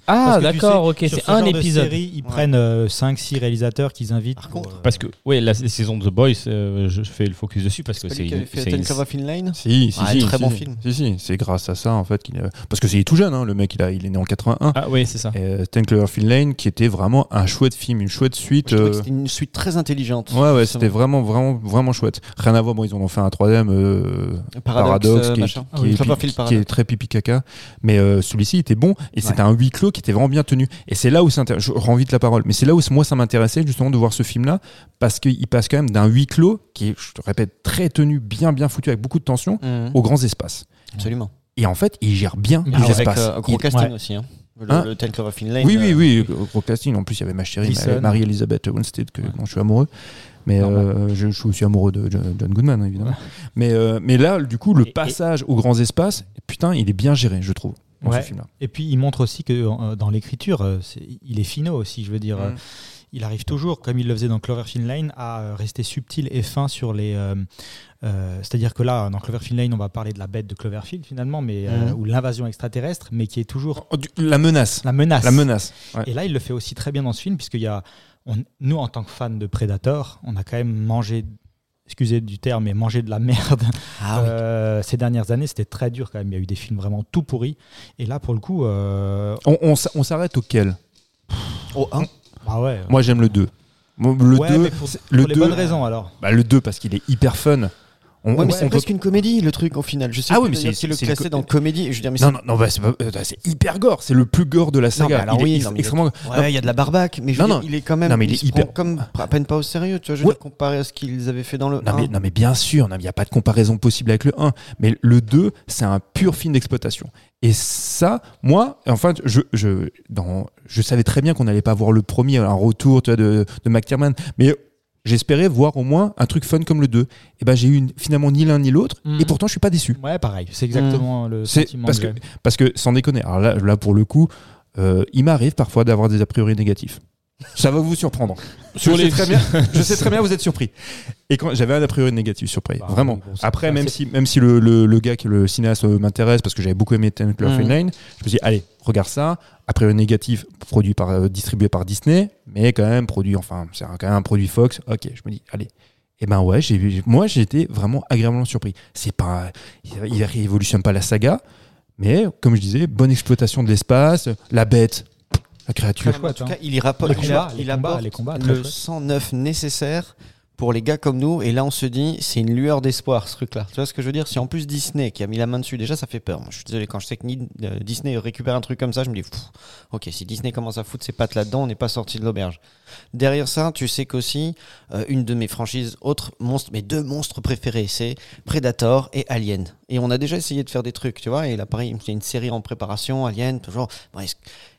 Ah, tu d'accord, sais, ok, c'est ce un genre de épisode. série, ils Ouais. prennent 5-6 réalisateurs qu'ils invitent. Par pour, contre, euh, Parce que, ouais, la, la saison de The Boys, euh, je fais le focus dessus parce que C'est c'est une- Lane Si, si, Ah, si. très si, bon si. film. Si, si. C'est grâce à ça, en fait, qu'il. a- Parce que c'est tout jeune, hein, le mec. Il, a, il est né en 81. Ah oui, c'est ça. Euh, Ten Cloverfield Lane, qui était vraiment un chouette film, une chouette suite. Euh, c'était une suite très intelligente. Ouais, ouais, c'était vraiment, vraiment, vraiment chouette. Rien à voir, bon, ils en ont fait un troisième, euh, Paradoxe, euh, qui, est, qui Ah oui, est Cloverfield pi- qui Paradoxe. est très pipi caca. Mais euh, celui-ci était bon et c'était un huis clos qui était vraiment bien tenu. Et c'est là où c'est je rends vite la parole, mais c'est là où moi ça m'intéressait justement de voir ce film-là parce qu'il passe quand même d'un huis clos qui est, je te répète, très tenu, bien, bien foutu avec beaucoup de tension Mhm. aux grands espaces. Absolument. Et en fait, il gère bien Ah, les Avec espaces. euh, gros Il- casting ouais. aussi. Hein. Le, Hein le Lane. oui, oui, euh, oui, gros casting. En plus, il y avait ma chérie. Marie-Elisabeth Winstead, que, dont je suis amoureux. Mais euh, je, je suis aussi amoureux de John, Goodman, évidemment. Mais, euh, mais là, du coup, le Et- et- passage aux grands espaces, putain, il est bien géré, je trouve, dans Ouais. ce film-là. Et puis il montre aussi que euh, dans l'écriture, il est finot aussi. Je veux dire, Mm il arrive toujours, comme il le faisait dans Cloverfield Lane, à euh, rester subtil et fin sur les. Euh, euh, c'est-à-dire que là, dans Cloverfield Lane, on va parler de la bête de Cloverfield finalement, mais mhm. ou l'invasion extraterrestre, mais qui est toujours oh, la menace. La menace. La menace. Et là, il le fait aussi très bien dans ce film, puisqu'il y a nous en tant que fans de Predator, on a quand même mangé excusez du terme, mais manger de la merde. Ah, (laughs) oui. Ces dernières années, c'était très dur quand même. Il y a eu des films vraiment tout pourris. Et là, pour le coup. On, on s'arrête auquel? Au 1 ah Moi, j'aime le 2. Pour, le les bonnes raisons alors. Bah, le 2 parce qu'il est hyper fun. On, Ouais, mais c'est presque une comédie, le truc, au final. Je sais Ah oui, mais c'est- le co- dans comédie. Je veux dire, mais Non, c'est- non, non, bah, c'est pas- euh, c'est hyper gore. C'est le plus gore de la saga. alors il est extrêmement. Ouais, il y a de la barbaque, mais je veux Non, dire, non. il est quand même. Non, mais il est hyper- comme à peine pas au sérieux, tu vois, je veux dire, comparé à ce qu'ils avaient fait dans le. Non mais, 1. non mais bien sûr, il n'y a pas de comparaison possible avec le 1. Mais le 2, c'est un pur film d'exploitation. Et ça, moi, enfin, je, je, dans, je savais très bien qu'on n'allait pas voir le premier, un retour tu vois, de, de McTiernan. Mais j'espérais voir au moins un truc fun comme le 2. Et ben j'ai eu une- finalement ni l'un ni l'autre. Mhm. Et pourtant, je suis pas déçu. Ouais, pareil. C'est exactement le C'est sentiment parce que parce que, sans déconner, alors là, là pour le coup, euh, il m'arrive parfois d'avoir des a priori négatifs. Ça va vous surprendre. (laughs) Sur je, les- sais très (laughs) bien, je sais très bien, vous êtes surpris. Et quand j'avais un a priori négatif sur Prey, Bah, vraiment. bon, Après, même si, même si le, le, le gars qui est le cinéaste euh, m'intéresse, parce que j'avais beaucoup aimé Ten Cloverfield Mhm. Lane, je me suis dit, allez, regarde ça. A priori négatif, produit par, euh, distribué par Disney, mais quand même produit, enfin, c'est un- quand même un produit Fox. Ok, je me dis, allez. Et ben ouais, j'ai moi j'ai été vraiment agréablement surpris. C'est pas, il, il révolutionne pas la saga, mais comme je disais, bonne exploitation de l'espace, la bête, la créature. Très en tout hein. cas, il y rapporte, Les il combats, a- les il combats, apporte les combats, très le chouette. 109 nécessaire pour les gars comme nous. Et là, on se dit, c'est une lueur d'espoir, ce truc-là. Tu vois ce que je veux dire? Si en plus Disney qui a mis la main dessus, déjà, ça fait peur. Moi, je suis désolé, quand je sais que euh, Disney récupère un truc comme ça, je me dis, Pff, ok, si Disney commence à foutre ses pattes là-dedans, on n'est pas sorti de l'auberge. Derrière ça, tu sais qu'aussi, euh, une de mes franchises, autres monstres, mes deux monstres préférés, c'est Predator et Alien. Et on a déjà essayé de faire des trucs, tu vois. Et là, pareil, il y a une série en préparation, Alien, toujours. Bon,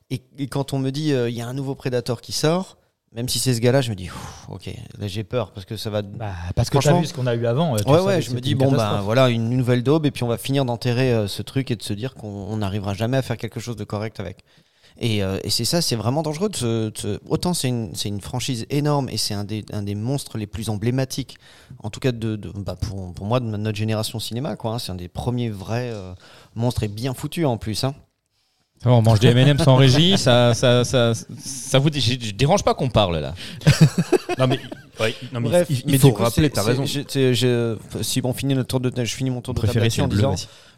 et, et quand on me dit, euh, il y a un nouveau Predator qui sort, même si c'est ce gars-là, je me dis, ok, là j'ai peur parce que ça va. Bah, parce que tu as Franchement- vu ce qu'on a eu avant. euh, Ouais, savais ouais, je me dis, bon, bah voilà, une nouvelle daube, et puis on va finir d'enterrer euh, ce truc et de se dire qu'on on n'arrivera jamais à faire quelque chose de correct avec. Et, euh, et c'est ça, c'est vraiment dangereux. De se- de se- autant c'est une, franchise énorme et c'est un des, un des monstres les plus emblématiques, en tout cas de, de- bah, pour, pour moi, de notre génération cinéma. quoi, hein. C'est un des premiers vrais euh, monstres et bien foutus en plus. hein. Ça va, on mange des M&M sans régie, (laughs) ça, ça, ça, ça vous dé- je, je dérange pas qu'on parle là. (laughs) Non mais, ouais, non, mais Bref, il, il mais faut coup, rappeler, t'as raison. je- c'est- je- si on finit notre tour de, je finis mon tour de table en bleu. disant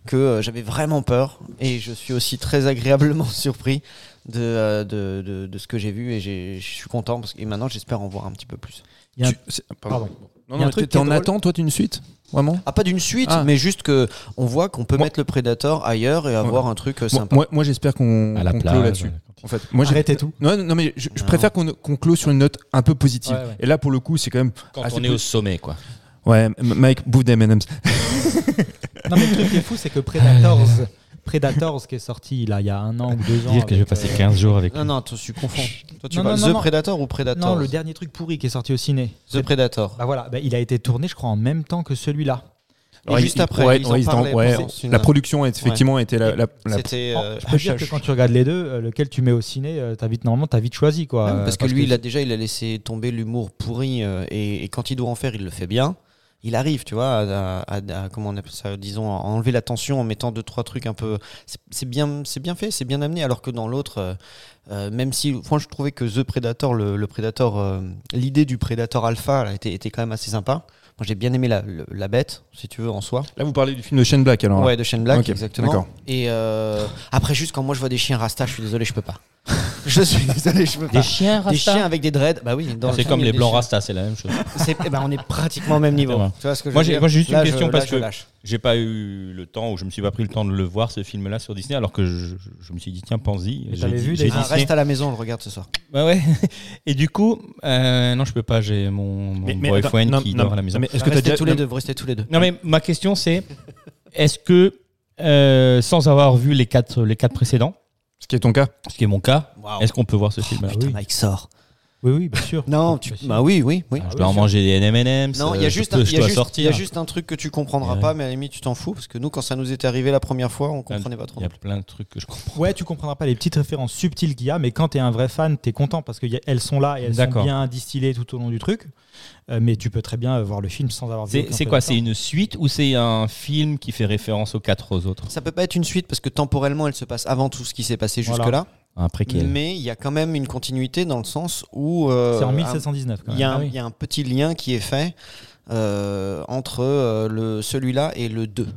que euh, j'avais vraiment peur et je suis aussi très agréablement (laughs) surpris de, euh, de, de, de ce que j'ai vu et je suis content parce que et maintenant j'espère en voir un petit peu plus. Il y a un- Tu- Pardon. Non, Il y a un non, truc t'es en attente, toi, d'une suite? Vraiment Ah, pas d'une suite, Ah. mais juste que on voit qu'on peut Moi- mettre le Predator ailleurs et avoir un truc euh, Moi, sympa. moi, moi, j'espère qu'on clôt là-dessus. En fait, moi, Arrêtez tout. Non, non, mais je, je Non. préfère qu'on qu'on clôt sur une note un peu positive. Ouais, ouais. Et là, pour le coup, c'est quand même. Quand assez on est peu- au sommet, quoi. Ouais, Mike, bouffe des M&M's. (laughs) Non, mais le truc qui est fou, c'est que Predators, Predators qui est sorti là, il y a un an ou deux ans. Dire que je vais passer euh, 15 jours avec Non, non, toi, tu confonds. Toi, tu Non, parles non, The non, non. Predator ou Predator Non, le dernier truc pourri qui est sorti au ciné. The Predator. Bah voilà, bah, il a été tourné, je crois, en même temps que celui-là. Alors, juste il- après, ouais, ils en ouais, ils en- parlaient ouais, pendant une- la production a effectivement été la, la- la- C'était. Oh, euh, je peux dire que quand tu regardes les deux, euh, lequel tu mets au ciné, euh, t'as vite normalement, t'as vite choisi quoi. Ouais, Euh, parce que lui, il a déjà, il a laissé tomber l'humour pourri euh, et, et quand il doit en faire, il le fait bien. Il arrive, tu vois, à, à- à- comment on appelle ça, disons, à enlever la tension en mettant deux trois trucs un peu. c'est- bien, c'est bien fait, c'est bien amené. Alors que dans l'autre, euh, euh, même si, moi, je trouvais que The Predator, le, le Predator, euh, l'idée du Predator Alpha là, était, était quand même assez sympa. Moi, j'ai bien aimé la, la bête, si tu veux, en soi. Là, vous parlez du film de Shane Black alors. Ouais, de Shane Black, Ok, exactement. Et euh, après, juste quand moi je vois des chiens rasta, je suis désolé, je peux pas. (laughs) je suis désolé, je peux pas. Des chiens Des chiens avec des dreads, bah oui. dans le C'est film, comme il y a les des blancs chiens. rastas, c'est la même chose. (laughs) C'est- eh ben, on est pratiquement au même niveau. Tu vois ce que je Moi, veux j'ai- dire moi, j'ai juste une Là, je- question là, parce je que- lâche. J'ai pas eu le temps ou je me suis pas pris le temps de le voir ce film-là sur Disney alors que je, je- je me suis dit tiens pense-y. Mais J'ai t'avais dit- vu j'ai dit Ah, Disney. reste à la maison, on le regarde ce soir. Ouais, ouais. (laughs) Et du coup, euh, non, je peux pas. J'ai mon, boyfriend attends, non, qui non, dort à la maison. mais est-ce que t'as Restez déjà tous les deux, vous restez tous les deux. Non, mais ma question c'est est-ce que euh, sans avoir vu les quatre les quatre précédents, Ce qui est ton cas ce qui est mon cas, est-ce qu'on peut voir ce film bah Putain, oui. Mike sort. Oui, oui, bien sûr. Non, Bien tu... sûr. bah oui, oui, oui. Je dois en manger des M&M's. Non, il y a euh, juste un, y a juste- il y sortir. a juste un truc que tu comprendras Ouais. pas, mais à la limite tu t'en fous parce que nous, quand ça nous était arrivé la première fois, on comprenait pas trop. Il y a plein de trucs que je comprends. Ouais, tu comprendras pas les petites références subtiles qu'il y a, mais quand t'es un vrai fan, t'es content parce qu'elles sont là et elles sont bien distillées tout au long du truc. Euh, mais tu peux très bien voir le film sans avoir vu. C'est quoi C'est une suite ou c'est un film qui fait référence aux quatre autres? Ça peut pas être une suite parce que temporellement, elle se passe avant tout ce qui s'est passé Voilà. jusque-là. Un préquel. Mais il y a quand même une continuité dans le sens où. euh, C'est en un- 1719 quand Il même. y, a un- Ah oui. y a un petit lien qui est fait euh, entre euh, le, celui-là et le 2.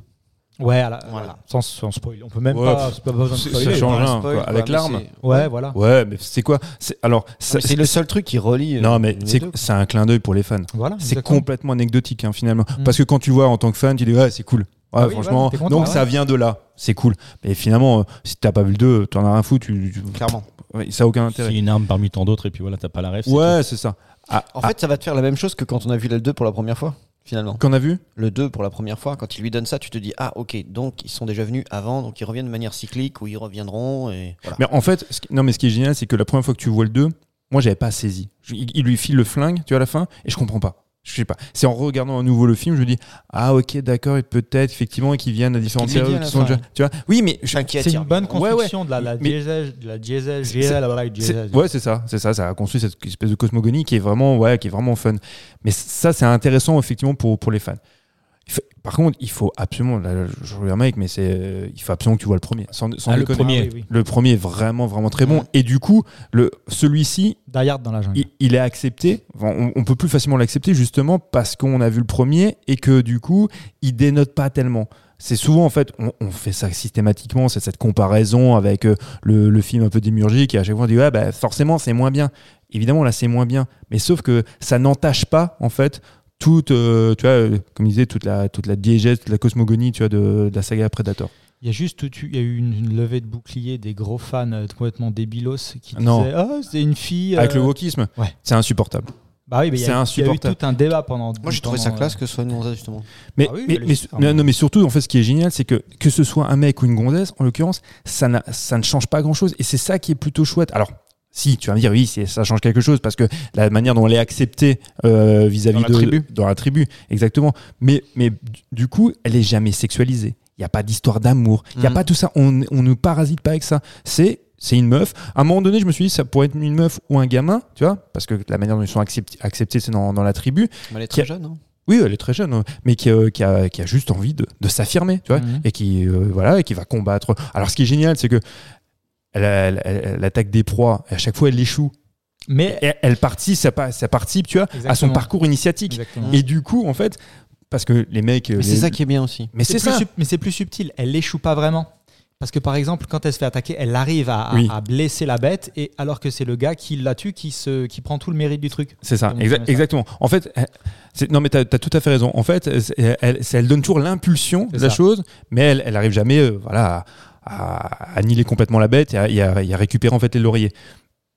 Ouais, la- Voilà. sans, sans spoil. On peut même Ouais, pas. pff, c'est pas besoin de c'est- spoiler. ça change rien. Spoil, quoi, avec l'arme. Ouais, voilà. Ouais, mais c'est quoi? C'est alors le seul truc qui relie. Non, mais c'est un clin d'œil pour les fans. Voilà. C'est complètement anecdotique hein, finalement. Mm. Parce que quand tu vois en tant que fan, tu dis ouais, c'est cool. Ouais, Ah oui, franchement, content, donc ouais. ça vient de là, c'est cool. Mais finalement, euh, si t'as pas vu le 2, t'en as rien à foutre, tu, tu- Clairement. ouais, ça a aucun C'est intérêt. une arme parmi tant d'autres et puis voilà, t'as pas la rêve. Ouais, c'est ça. Ah, En ah, fait, ça va te faire la même chose que quand on a vu le 2 pour la première fois, finalement. qu'on a vu? Le 2 pour la première fois, quand il lui donne ça, tu te dis Ah, ok, donc ils sont déjà venus avant, donc ils reviennent de manière cyclique ou ils reviendront. Et voilà. Mais en fait, ce qui- non, mais ce qui est génial, c'est que la première fois que tu vois le 2, moi, j'avais pas saisi. Je- il lui file le flingue, tu vois, à la fin, et je comprends pas. Je sais pas. C'est en regardant à nouveau le film, je me dis ah ok d'accord et peut-être effectivement qu'ils viennent à différentes périodes qui sont déjà tu vois oui mais je- C'est une bonne Ouais, ouais. construction de la, la Mais- diesel, de la diesel, diesel. Ouais, c'est ça, c'est ça, ça a construit cette espèce de cosmogonie qui est vraiment, ouais, qui est vraiment fun. Mais ça, c'est intéressant effectivement pour, pour les fans. Par contre, il faut absolument, là, je reviens mec, mais c'est, euh, il faut absolument que tu vois le premier. Sans, sans Ah, le premier. Oui, oui. Le premier est vraiment, vraiment très bon. Et du coup, le, celui-ci, dans la jungle. il, il est accepté. Enfin, on, on peut plus facilement l'accepter justement parce qu'on a vu le premier et que du coup, il dénote pas tellement. C'est souvent en fait, on, on fait ça systématiquement, c'est cette comparaison avec euh, le, le film un peu démiurgique et à chaque fois on dit ouais bah forcément c'est moins bien. Évidemment là c'est moins bien, mais sauf que ça n'entache pas en fait toute, euh, tu vois, euh, comme il disait toute la toute la diégèse, toute la cosmogonie, tu vois, de, de la saga Predator. Il y a juste il y a eu une, une levée de bouclier des gros fans euh, complètement débilos qui Non. disaient ah c'est une fille. Avec le wokisme, ouais. c'est insupportable. Bah oui, mais il y, c'est a- il y a eu tout un débat pendant. Moi, j'ai trouvé ça classe euh, que ce soit une gonzesse, justement. Mais, Ah oui, mais, mais- mais- non, mais surtout, en fait, ce qui est génial, c'est que que ce soit un mec ou une gonzesse, en l'occurrence, ça, n'a- ça ne change pas grand-chose. Et c'est ça qui est plutôt chouette. Alors, si, tu vas me dire, oui, ça change quelque chose parce que la manière dont elle est acceptée euh, vis-à-vis Dans la de tribu. dans la tribu, exactement. Mais, mais du- coup, elle est jamais sexualisée. Il n'y a pas d'histoire d'amour. Il n'y a Mhm. pas tout ça. On on ne parasite pas avec ça. C'est c'est une meuf. À un moment donné, je me suis dit, ça pourrait être une meuf ou un gamin, tu vois, parce que la manière dont ils sont acceptés, acceptés, c'est dans, dans la tribu. Mais elle est a- très jeune. hein. Oui, elle est très jeune, hein, mais qui, euh, qui, a, qui a juste envie de, de s'affirmer, tu vois, Mhm. et qui euh, voilà, et qui va combattre. Alors, ce qui est génial, c'est que elle, elle- elle- elle attaque des proies, et à chaque fois, elle échoue. Mais Et elle participe, ça, pa- ça participe, tu vois, à son parcours initiatique. Exactement. Et du coup, en fait, parce que les mecs, euh, Mais les- c'est ça qui est bien aussi. mais c'est plus ça. sub- mais c'est plus subtil. Elle échoue pas vraiment Parce que par exemple, quand elle se fait attaquer, elle arrive à, à- Oui. à blesser la bête, et alors que c'est le gars qui la tue qui, se, qui prend tout le mérite du truc. C'est ça, exa- exactement. En fait, non mais t'as as tout à fait raison. En fait, elle, elle, c'est- elle donne toujours l'impulsion de la ça. chose, mais elle, elle arrive jamais, euh, voilà, à, à annihiler complètement la bête et à, et à- et à récupérer en fait les lauriers.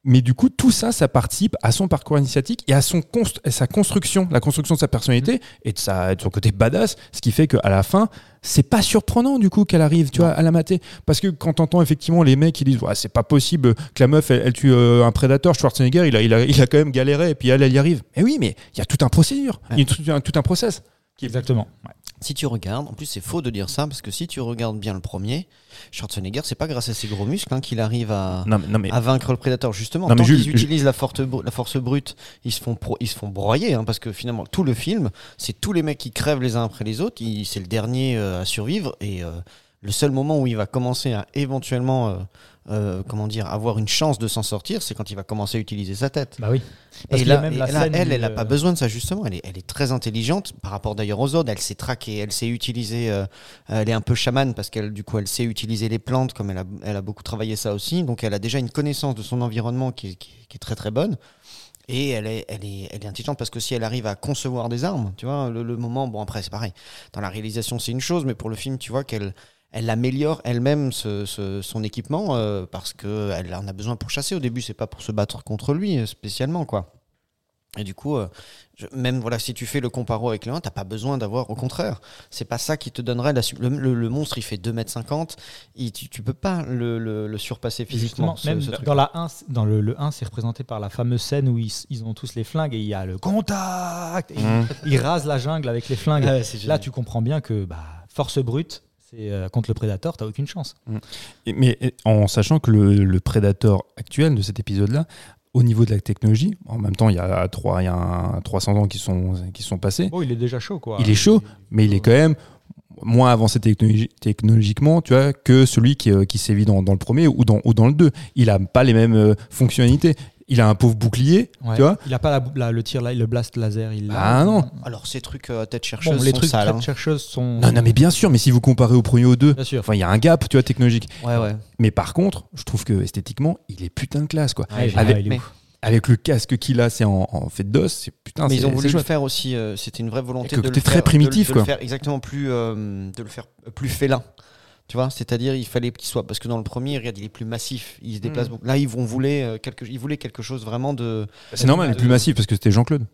Mais du coup, tout ça, ça participe à son parcours initiatique et à, son const- à sa construction, la construction de sa personnalité et de, sa, de son côté badass, ce qui fait qu'à la fin, c'est pas surprenant du coup qu'elle arrive, tu vois, à la mater. Parce que quand t'entends effectivement les mecs qui disent, ouais, c'est pas possible que la meuf, elle, elle tue euh, un prédateur, Schwarzenegger, il a, il, a, il a quand même galéré et puis elle, elle y arrive. Mais oui, mais il y a tout un procédure, il y a tout un, tout un process. Exactement. Ouais. Si tu regardes, en plus c'est faux de dire ça, parce que si tu regardes bien le premier, Schwarzenegger, c'est pas grâce à ses gros muscles hein, qu'il arrive à, Non, mais, non, mais à vaincre le prédateur. Justement, Non, mais tant Jules, qu'ils utilisent la force, br- la force brute, ils se font, pro- ils se font broyer, hein, parce que finalement, tout le film, c'est tous les mecs qui crèvent les uns après les autres, il- c'est le dernier euh, à survivre, et euh, le seul moment où il va commencer à éventuellement, euh, euh, comment dire, avoir une chance de s'en sortir, c'est quand il va commencer à utiliser sa tête. Bah oui. Parce Et là, même et la là, elle, elle n'a euh, pas besoin de ça justement. Elle est, elle est très intelligente par rapport d'ailleurs aux autres. Elle sait traquer, elle sait utiliser. euh, elle est un peu chamane parce qu'elle, du coup, elle sait utiliser les plantes comme elle a, elle a beaucoup travaillé ça aussi. Donc, elle a déjà une connaissance de son environnement qui est très très bonne. Et elle est, elle, est, elle est intelligente parce que si elle arrive à concevoir des armes, tu vois, le, le moment, bon après c'est pareil, dans la réalisation c'est une chose, mais pour le film, tu vois qu'elle elle améliore elle-même ce- ce- son équipement euh, parce qu'elle en a besoin pour chasser. Au début, c'est pas pour se battre contre lui euh, spécialement, quoi. Et du coup, euh, je- même voilà, si tu fais le comparo avec le 1, t'as pas besoin d'avoir. Au contraire, c'est pas ça qui te donnerait la. Le, le- le monstre, il fait 2m50, il, tu, tu peux pas le, le- le surpasser physiquement. Justement, ce- même ce dans, la 1, c- dans le, le 1, c'est représenté par la fameuse scène où ils, ont tous les flingues et il y a le contact. et Mmh. ils, ils rasent la jungle avec les flingues. Ouais, c'est Là, tu comprends bien que bah, force brute, c'est euh, contre le prédateur, t'as aucune chance. Et- Mais en sachant que le, le Predator actuel de cet épisode-là, au niveau de la technologie, en même temps, il y a, trois, il y a un 300 ans qui sont, qui sont passés, Oh, il est déjà chaud, quoi. Il est chaud, mais il est quand même moins avancé technologi- technologiquement, tu vois, que celui qui, euh, qui sévit dans, dans le premier ou dans, ou dans le 2. Il a pas les mêmes euh, fonctionnalités. Il a un pauvre bouclier, Ouais. tu vois. Il a pas la, la- le tir, là, le blast laser. Il l'a. Ah non. Alors, ces trucs euh, à tête chercheuse Bon, les sont trucs sales. très hein. chercheuses sont. Non, non, mais bien sûr, mais si vous comparez au premier au 2, Bien sûr. enfin, il y a un gap, tu vois, technologique. Ouais, ouais. Mais par contre, je trouve que esthétiquement, il est putain de classe, quoi. Ouais, avec- ouais, il est mais- ouf. Avec le casque qu'il a, c'est en, en fait d'os, c'est putain, mais ils ont voulu le faire aussi. euh, C'était une vraie volonté de le très faire, de le- primitif, de quoi. le faire exactement plus, euh, de le faire plus félin. Tu vois, c'est-à-dire il fallait qu'il soit parce que dans le premier, regarde, il est plus massif, il se déplace Mm. beaucoup. Là, ils vont voulaient euh, quelque, ils voulaient quelque chose vraiment de. C'est normal, il est plus massif parce que c'était Jean-Claude.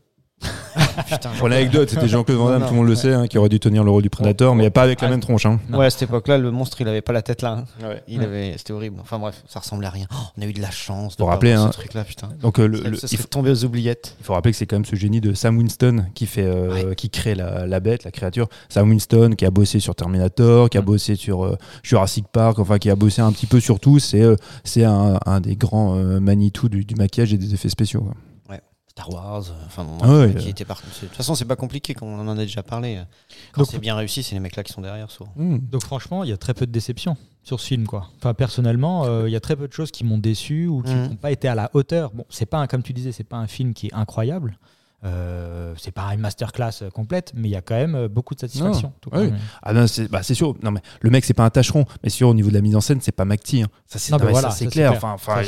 (laughs) Putain, Pour l'anecdote, c'était Jean-Claude Van Damme, Non, tout le monde le sait, hein, qui aurait dû tenir le rôle du prédateur, mais pas avec la Ah, même tronche. Hein. Ouais, à cette époque-là, le monstre, il avait pas la tête là. hein. Il Ouais. avait, c'était horrible. Enfin bref, ça ressemblait à rien. Oh, on a eu de la chance de pas rappeler, hein, ce truc-là, putain. Donc euh, le- ça le- ça il, faut, tombé aux oubliettes. il faut rappeler que c'est quand même ce génie de Sam Winston qui fait, euh, qui crée la, la bête, la créature. Sam Winston qui a bossé sur Terminator, qui a bossé sur euh, Jurassic Park, enfin qui a bossé un petit peu sur tout. C'est euh, c'est un, un des grands euh, Manitou du, du maquillage et des effets spéciaux. quoi. Star Wars, euh, enfin bon, Ah ouais, qui euh. était parti. De toute façon, c'est pas compliqué, comme on en a déjà parlé. Quand c'est bien réussi, c'est les mecs là qui sont derrière, souvent. Mm. Donc franchement, il y a très peu de déception sur ce film, quoi. Enfin, personnellement, euh, il y a très peu de choses qui m'ont déçu ou qui Mhm. n'ont pas été à la hauteur. Bon, c'est pas un, comme tu disais, c'est pas un film qui est incroyable. Euh, c'est pas une masterclass complète, mais il y a quand même beaucoup de satisfaction. tout oui. quand même. Ah non, c'est bah, c'est sûr. Non mais le mec c'est pas un tâcheron, mais sûr au niveau de la mise en scène c'est pas McTee. hein. Ça c'est Non, non, mais mais voilà, ça, c'est ça, clair. Enfin, enfin, il.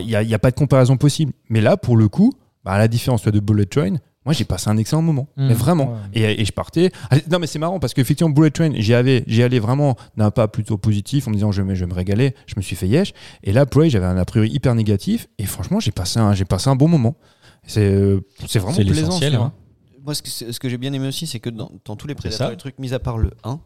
Il n'y a, il y a pas de comparaison possible. Mais là, pour le coup, bah, à la différence de Bullet Train, moi j'ai passé un excellent moment. Mhm. Mais vraiment. Ouais. Et, et je partais. Ah, Non, mais c'est marrant parce qu'effectivement, Bullet Train, j'y allais, j'y allais vraiment d'un pas plutôt positif en me disant je vais, je vais me régaler. Je me suis fait yesh. Et là, Prey, j'avais un a priori hyper négatif. Et franchement, j'ai passé un, j'ai passé un bon moment. C'est, euh, c'est vraiment C'est plaisant. l'essentiel, hein. Moi, ce que, ce que j'ai bien aimé aussi, c'est que dans, dans tous les prédateurs, ça. les trucs, mis à part le 1,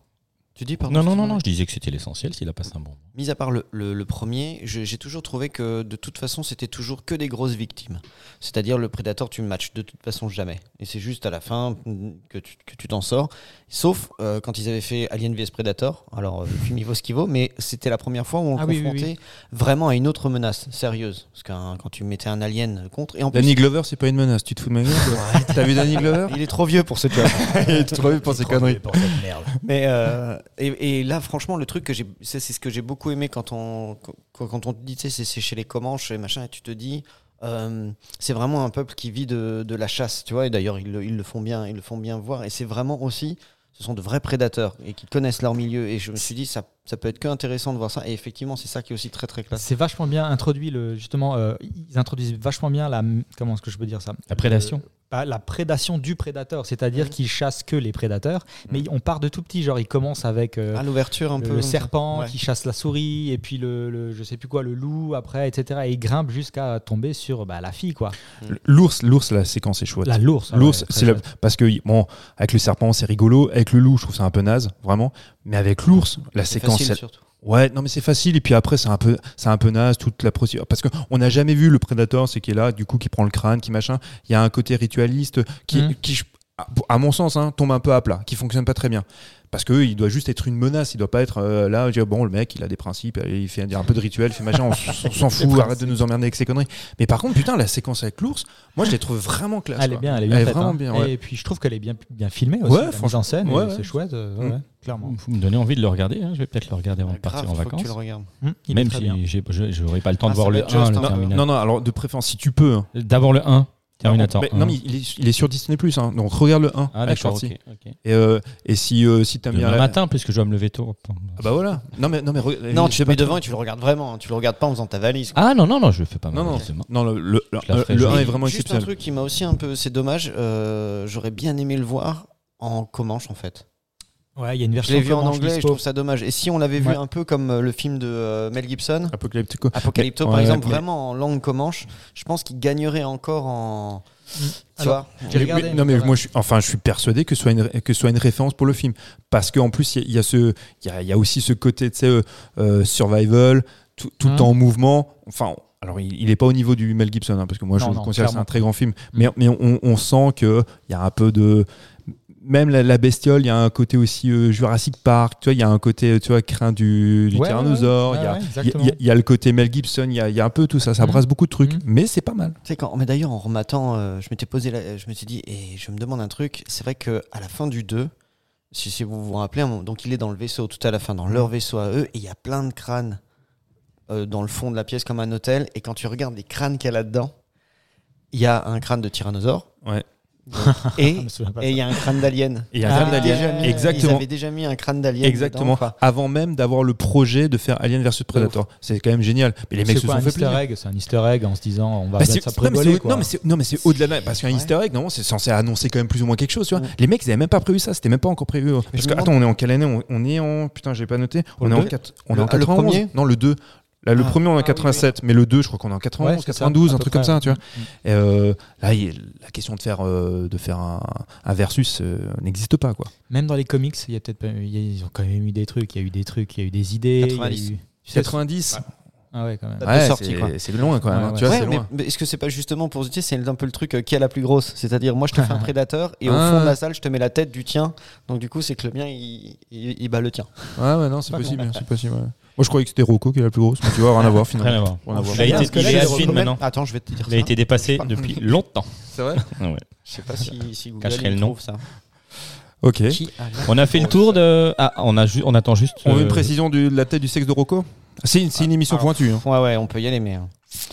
tu dis pardon Non, non, non, non, je disais que c'était l'essentiel s'il a passé un bon moment. Mis à part le, le- le premier, j'ai toujours trouvé que de toute façon, c'était toujours que des grosses victimes. C'est-à-dire, le prédateur, tu ne matches de toute façon jamais. Et c'est juste à la fin mm, que tu que tu t'en sors. Sauf euh, quand ils avaient fait Alien vs Predator. Alors, euh, le film, il vaut ce qu'il vaut, mais c'était la première fois où on le Ah oui, oui, confrontait vraiment à une autre menace sérieuse. Parce que quand tu mettais un alien contre. Et en plus, Danny Glover, c'est pas une menace. Tu te fous de ma gueule toi T'as vu Danny Glover? Il est trop vieux pour ce job. (laughs) Il est trop vieux pour ces conneries. Pour cette merde. Mais euh, et, et là, franchement, le truc que j'ai, ça, c'est ce que j'ai beaucoup aimé quand on quand, on te dit, c'est- chez les Comanches et machin, et tu te dis, euh, c'est vraiment un peuple qui vit de, la chasse, tu vois. Et d'ailleurs, ils, le- ils le font bien, ils le font bien voir. Et c'est vraiment aussi, ce sont de vrais prédateurs et qui connaissent leur milieu. Et je me suis dit, ça, ça peut être que intéressant de voir ça. Et effectivement, c'est ça qui est aussi très très classe. C'est vachement bien introduit, le, justement, euh, ils introduisent vachement bien la. Comment est-ce que je peux dire ça? La prédation. Euh, pas la prédation du prédateur, c'est-à-dire qu'ils chassent que les prédateurs, mais on part de tout petit, genre ils commencent avec euh, À l'ouverture un le, peu. le serpent Ouais. qui chasse la souris, et puis le, le- je sais plus quoi, le loup après, etc. Et ils grimpent jusqu'à tomber sur bah, la fille, quoi. L'ours, l'ours, la séquence est chouette. La l'ours. ah L'ours, ouais, très c'est la- chouette. parce que bon, avec le serpent c'est rigolo, avec le loup je trouve ça un peu naze, vraiment. Mais avec l'ours, la séquence, facile, elle- surtout. ouais, non mais c'est facile et puis après c'est un peu, c'est un peu naze toute la procédure parce que on n'a jamais vu le prédateur, c'est qui est là, du coup qui prend le crâne, qui machin. Il y a un côté ritualiste qui, Mhm. qui, à- à mon sens, hein, tombe un peu à plat, qui fonctionne pas très bien. Parce que il doit juste être une menace, il doit pas être euh, là, dire, bon le mec il a des principes, il fait un peu de rituel, il fait machin, on (laughs) s'en fout, arrête de nous emmerder avec ses conneries. Mais par contre putain la séquence avec l'ours, moi je l'ai trouve vraiment classe. Elle est bien, elle est bien faite, vraiment hein. bien. ouais. Et puis je trouve qu'elle est bien, bien filmée aussi. Ouais, la mise franchement. en scène, Ouais, et ouais. c'est chouette, euh, Mm. ouais, clairement. Vous me donnez envie de le regarder. hein. Je vais peut-être le regarder avant de Grave, partir en faut que vacances. tu le regardes. Mm, Même si j'ai- je j'aurais pas le temps Ah, de voir ça le va être 1, juste le un- Non, non, non, alors de préférence, si tu peux. D'abord le 1, Terminator. Mais- 1. non, mais il est, il est sur Disney Plus, hein, donc regarde le 1. Ah avec d'accord, Schwarzy. ok. ok. Et, euh, et si, euh, si t'aimes bien. Demain la- matin, puisque je dois me lever tôt. Ah bah voilà. Non, mais, non, mais Non, tu te mets pas devant et tu le regardes vraiment. hein. Tu le regardes pas en faisant ta valise. quoi. Ah non, non, non, je le fais pas Non, non, non, le, le, le, Je la ferai le 1 jouer. est vraiment Juste un truc qui m'a aussi un peu. C'est dommage. euh, J'aurais bien aimé le voir en Comanche en fait. Ouais, il y a une Je version l'ai vu en anglais et je trouve ça dommage. Et si on l'avait vu Ouais. un peu comme euh, le film de euh, Mel Gibson, Apocalyptico. Apocalypto Mais- par ouais, exemple, mais- vraiment en langue comanche, je pense qu'il gagnerait encore en. Tu Alors, vois regardé, mais- non mais voilà. moi je suis enfin je suis persuadé que ce soit une que ce soit une référence pour le film parce qu'en plus il y, a- y a ce il y a, il y a aussi ce côté tu sais euh, survival tout, tout Mhm. en mouvement enfin alors il, il est pas au niveau du Mel Gibson hein, parce que moi je Non, considère que c'est un très grand film mais mais on, on sent que il y a un peu de même la, la bestiole, il y a un côté aussi euh, Jurassic Park, tu vois, il y a un côté, tu vois, craint du, du Ouais, tyrannosaure, ouais, il y a- ouais, y, y y le côté Mel Gibson, il y a, il y a un peu tout ça, ça Mhm. brasse beaucoup de trucs, Mhm. mais c'est pas mal. Quand, mais d'ailleurs, en rematant, euh, je m'étais posé, la- je me suis dit, et je me demande un truc, c'est vrai que à la fin du 2, si, si vous vous rappelez, donc il est dans le vaisseau tout à la fin, dans leur vaisseau à eux, et il y a plein de crânes euh, dans le fond de la pièce comme un hôtel, et quand tu regardes les crânes qu'il y a là-dedans, il y a un crâne de tyrannosaure, Ouais. (laughs) et il y a un crâne d'alien. Il y a Ah, un Ils crâne avaient d'alien. déjà mis- Exactement. Ils avaient déjà mis un crâne d'alien. Exactement. dedans. Avant même d'avoir le projet de faire Alien vs Predator. C'est quand même génial. Mais les mecs se sont un fait easter plaisir. egg? C'est un easter egg en se disant on va Bah, ça non, mais prévoler, c'est- quoi. non, mais c'est non, mais c'est au-delà de parce qu'un Ouais. easter egg, non, c'est censé annoncer quand même plus ou moins quelque chose, tu vois. Ouais. Les mecs, ils avaient même pas prévu ça, c'était même pas encore prévu. Parce que attends, on est en quelle année? On, on est en putain, j'ai pas noté. On le est en deux 4 on est Le- en ah, le 91. premier? Non, le 2. Là, le Ah. premier, on est en Ah, oui, 87, mais le 2, je crois qu'on est en 91, Ouais, c'est ça, 92, à un truc comme ça, tu vois. Mm. Et euh, là, la question de faire, euh, de faire un, un versus euh, n'existe pas, quoi. Même dans les comics, il y a peut-être pas- il y a- ils ont quand même eu des trucs, il y a eu des trucs, il y a eu des idées. il y a 90. eu- Tu sais- 90 Ah ouais, quand même. C'est loin quand même. Ouais, hein, ouais. Tu vois, c'est mais, loin. mais est-ce que c'est pas justement pour se dire, c'est un peu le truc euh, qui a la plus grosse? C'est-à-dire, moi je te fais un prédateur et au Ah. fond de la salle, je te mets la tête du tien. Donc du coup, c'est que le mien, il, il, il bat le tien. Ouais, ouais, non, c'est possible, con. c'est possible. Moi, je croyais que c'était Rocco qui est la plus grosse, mais tu vois, rien à voir finalement. Rien à voir. Rien à voir. Il a été, il est has-been maintenant. Attends, je vais te dire Il a ça. été dépassé depuis longtemps. C'est vrai Ah (laughs) ouais. Je sais pas si, si (laughs) Google Cacherait il le nom. trouve ça. Ok. On a fait le tour de. Ah, on, a ju- on attend juste. On veut euh, une précision de la tête du sexe de Rocco? C'est une, c'est une émission alors, pointue. hein. Ouais, ouais, on peut y aller, mais. euh,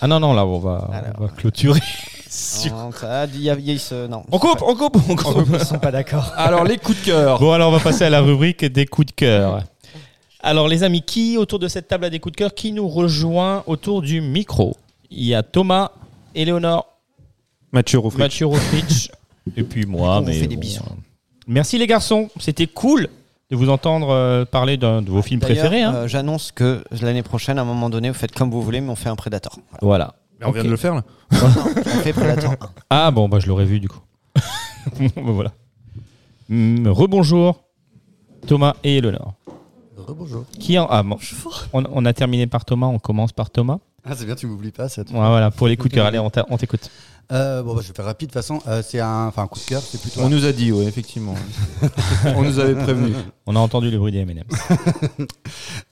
Ah non, non, là, on va, Alors. on va clôturer. Sur- (laughs) non, ça- il y a- il y a ce- non. On coupe, on coupe, on coupe. Ils sont pas d'accord. Alors, les coups de cœur. Bon, alors on va passer à la rubrique des coups de cœur. Alors, les amis, qui autour de cette table a des coups de cœur Qui nous rejoint autour du micro? Il y a Thomas, Éléonore, Mathieu Rofric. Mathieu Rofrich, et puis moi. On vous mais fait des bon, bisous. euh, Merci les garçons, c'était cool de vous entendre euh, parler d'un de vos films D'ailleurs, préférés. hein. euh, J'annonce que l'année prochaine, à un moment donné, vous faites comme vous voulez, mais on fait un Predator. Voilà. Voilà. Mais on vient Ok. de le faire là. (laughs) on fait Predator 1. Ah bon, bah je l'aurais vu du coup. (laughs) Bon, voilà. Hum, Rebonjour, Thomas et Eleonore. Rebonjour. Qui en... ah, bon. on, on a terminé par Thomas, on commence par Thomas. Ah, c'est bien, tu m'oublies pas. Ça. Ouais, voilà, pour les coups de cœur, allez, on t'écoute. Euh, bon, bah, je vais faire rapide. De toute façon, euh, c'est un, enfin, un coup de cœur. C'est plutôt. On nous a dit, oui, effectivement. on nous avait prévenu. (laughs) On a entendu le bruit des M&M's. (laughs)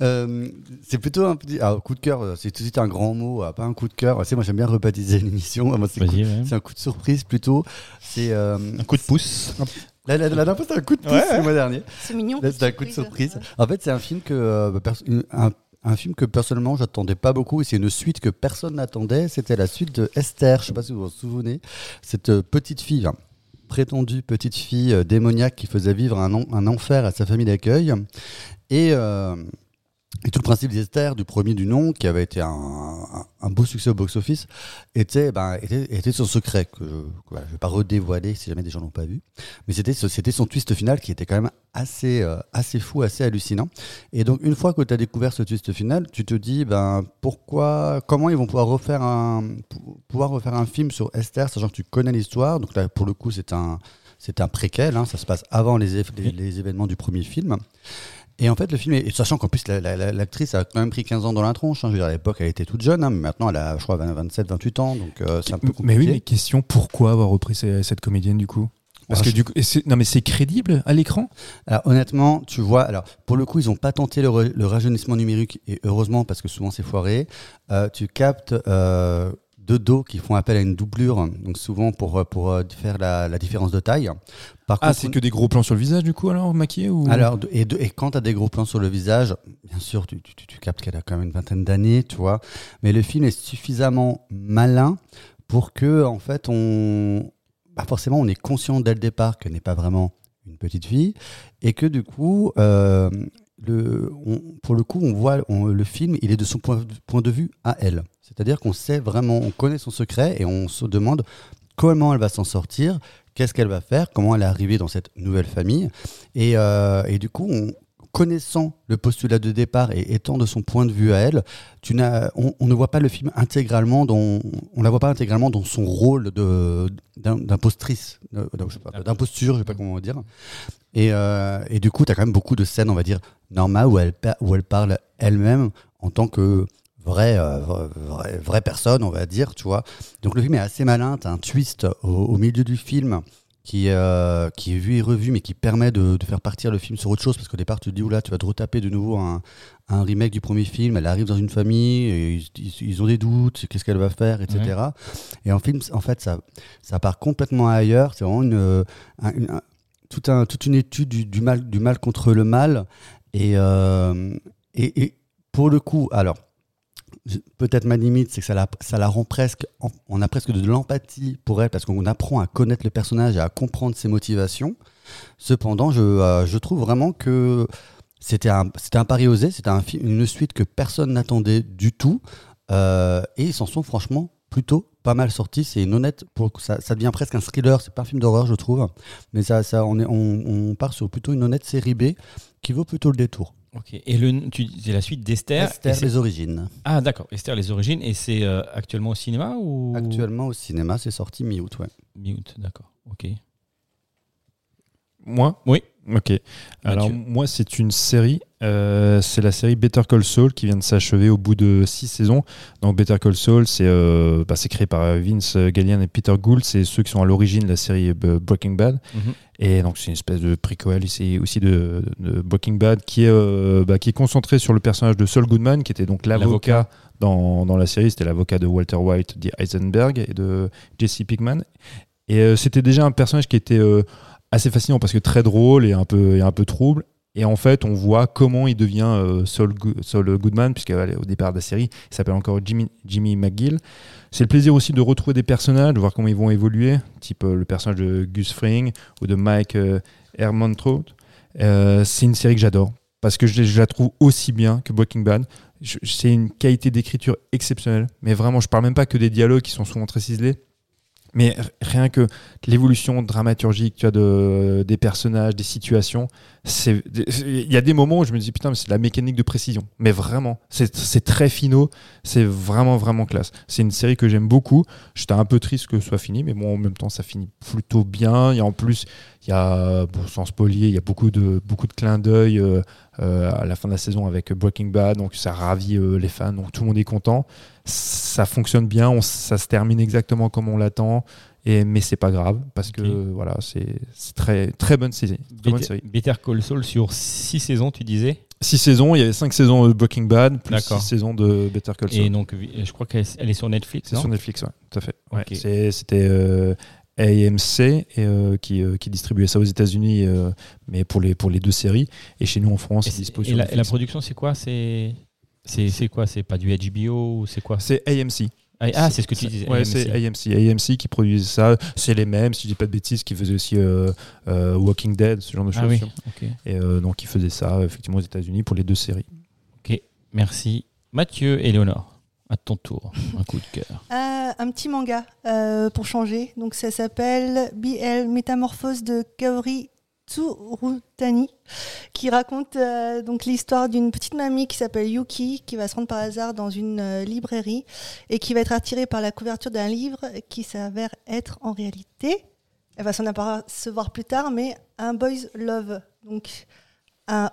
Euh, c'est plutôt un petit. Alors, coup de cœur, c'est tout de suite un grand mot, pas un coup de cœur. Moi, j'aime bien rebaptiser (laughs) l'émission. C'est, ouais. un coup de surprise plutôt. C'est. euh, Un coup de pouce. La, la, la dernière fois, c'était un coup de pouce Ouais. le mois dernier. C'est mignon. C'était un coup de surprise. En fait, c'est un film que euh, bah, une- un, un film que personnellement j'attendais pas beaucoup et c'est une suite que personne n'attendait. C'était la suite de Esther. Je sais pas si vous vous en souvenez. Cette euh, petite fille, hein, prétendue petite fille euh, démoniaque qui faisait vivre un, un enfer à sa famille d'accueil. Et euh, Et tout le principe d'Esther, du premier du nom, qui avait été un, beau succès au box-office, était, ben, était, son secret, que je ne vais pas redévoiler si jamais des gens l'ont pas vu. Mais c'était son twist final qui était quand même assez, euh, assez fou, assez hallucinant. Et donc, une fois que tu as découvert ce twist final, tu te dis, ben, pourquoi, comment ils vont pouvoir refaire un, pou- pouvoir refaire un film sur Esther, sachant que tu connais l'histoire. Donc là, pour le coup, c'est un, c'est un préquel, hein, ça se passe avant les événements du premier film. Et en fait, le film, est, sachant qu'en plus, la- la- la- l'actrice a quand même pris 15 ans dans la tronche. hein. Je veux dire, à l'époque, elle était toute jeune, hein, mais maintenant, elle a, je crois, 27, 28 ans, donc euh, c'est un peu compliqué. Mais oui, mais question, pourquoi avoir repris ce- cette comédienne du coup? Parce Ouais, que du coup, non mais c'est crédible à l'écran? Alors honnêtement, tu vois, alors pour le coup, ils n'ont pas tenté le rajeunissement numérique et heureusement parce que souvent c'est foiré. Euh, tu captes euh, deux dos qui font appel à une doublure, donc souvent pour euh, pour euh, faire la, la différence de taille. Par Ah, c'est que des gros plans sur le visage du coup alors maquillé ou? Alors, de- et, de- et quand tu as des gros plans sur le visage, bien sûr, tu, tu- tu- tu captes qu'elle a quand même une vingtaine d'années, tu vois. Mais le film est suffisamment malin pour que, en fait, on. bah, forcément, on est conscient dès le départ qu'elle n'est pas vraiment une petite fille et que, du coup, euh, pour le coup, on voit le film, il est de son point, de- point de vue à elle. C'est-à-dire qu'on sait vraiment, on connaît son secret et on se demande comment elle va s'en sortir, qu'est-ce qu'elle va faire, comment elle est arrivée dans cette nouvelle famille. Et, euh, et du coup, on- connaissant le postulat de départ et étant de son point de vue à elle, tu on, on ne voit pas le film intégralement, dans, on la voit pas intégralement dans son rôle d'impostrice, d'imposture, je sais pas comment dire. Et, euh, et du coup, tu as quand même beaucoup de scènes, on va dire, normales où elle, où elle parle elle-même en tant que vraie, euh, vra- vraie, vraie personne, on va dire, tu vois. Donc le film est assez malin, tu as un twist au, au milieu du film qui, euh, qui est vu et revu, mais qui permet de, de faire partir le film sur autre chose, parce qu'au départ, tu te dis, oula, tu vas te retaper de nouveau un, un remake du premier film, elle arrive dans une famille, et ils, ils- ils ont des doutes, qu'est-ce qu'elle va faire, etc. Et en film, en fait, ça, ça part complètement ailleurs, c'est vraiment une, un- une- un- tout un, toute une étude du, du mal, du mal contre le mal, et, euh, et, et pour le coup, alors, peut-être ma limite, c'est que ça la, ça la rend presque. On a presque de l'empathie pour elle parce qu'on apprend à connaître le personnage et à comprendre ses motivations. Cependant, je, euh, je trouve vraiment que c'était un, un pari osé, c'était un une suite que personne n'attendait du tout. euh, et ils s'en sont franchement plutôt pas mal sortis. C'est une honnête. Pour, ça, ça devient presque un thriller, c'est pas un film d'horreur, je trouve. Mais ça, ça, on, est, on part sur plutôt une honnête série B qui vaut plutôt le détour. Ok. Et le, tu c'est la suite d'Esther. Esther, les origines. Ah d'accord, Esther les origines. Et c'est euh, actuellement au cinéma ou? Actuellement au cinéma, c'est sorti mi-août, ouais. Mi-août, d'accord. Ok. Moi? Oui. Ok. Alors Mathieu. moi c'est une série, euh, c'est la série Better Call Saul qui vient de s'achever au bout de six saisons. Donc Better Call Saul c'est euh, bah, créé par Vince Gillian et Peter Gould, c'est ceux qui sont à l'origine de la série euh, Breaking Bad. Mhm. Et donc c'est une espèce de prequel ici aussi de, de Breaking Bad qui est, euh, bah, qui est concentré sur le personnage de Saul Goodman qui était donc l'avocat dans, dans la série. C'était l'avocat de Walter White, dit Heisenberg et de Jesse Pinkman. Et c'était déjà un personnage qui était assez fascinant parce que très drôle et un peu, et un peu trouble. Et en fait, on voit comment il devient euh, Saul, Go- Saul Goodman, puisqu'au départ de la série, il s'appelle encore Jimmy, McGill. C'est le plaisir aussi de retrouver des personnages, de voir comment ils vont évoluer, type euh, le personnage de Gus Fring ou de Mike euh, Hermontrout. Euh, c'est une série que j'adore parce que je, la trouve aussi bien que Breaking Bad. C'est une qualité d'écriture exceptionnelle, mais vraiment, je parle même pas que des dialogues qui sont souvent très ciselés. Mais rien que l'évolution dramaturgique tu vois, de, des personnages, des situations, il y a des moments où je me dis putain, mais c'est de la mécanique de précision. Mais vraiment, c'est très finaux, c'est vraiment, vraiment classe. C'est une série que j'aime beaucoup. J'étais un peu triste que ce soit fini, mais bon, en même temps, ça finit plutôt bien. Et en plus, il y a, bon, sans spoiler, il y a beaucoup de, beaucoup de clins d'œil euh, à la fin de la saison avec Breaking Bad, donc ça ravit euh, les fans, donc tout le monde est content. Ça fonctionne bien, on- ça se termine exactement comme on l'attend. Et, mais c'est pas grave parce que voilà c'est très très bonne série, très bonne Better, série. Better Call Saul sur six saisons, tu disais? Six saisons, il y avait cinq saisons de Breaking Bad plus D'accord. six saisons de Better Call Saul. Et donc, je crois qu'elle elle est sur Netflix. C'est sur Netflix, ouais, tout à fait. Ouais, C'était euh, AMC et, euh, qui, euh, qui distribuait ça aux États-Unis, euh, mais pour les, pour les deux séries. Et chez nous en France, Et, c'est c'est- dispo et la, et la production, c'est quoi? C'est quoi? C'est pas du HBO c'est quoi? C'est AMC. Ah, ah, c'est ce que tu disais. Ouais, c'est AMC. AMC qui produisait ça. C'est les mêmes, si je dis pas de bêtises, qui faisaient aussi euh, euh, Walking Dead, ce genre de choses. Ah oui, ok. Et euh, donc, ils faisaient ça, effectivement, aux États-Unis pour les deux séries. Ok, merci. Mathieu et Léonore, à ton tour, (laughs) un coup de cœur. Euh, un petit manga euh, pour changer. Donc ça s'appelle BL Métamorphose de Kaori Tsurutani, qui raconte euh, donc l'histoire d'une petite mamie qui s'appelle Yuki, qui va se rendre par hasard dans une euh, librairie et qui va être attirée par la couverture d'un livre qui s'avère être en réalité, elle va s'en apercevoir plus tard, mais un boys love. Donc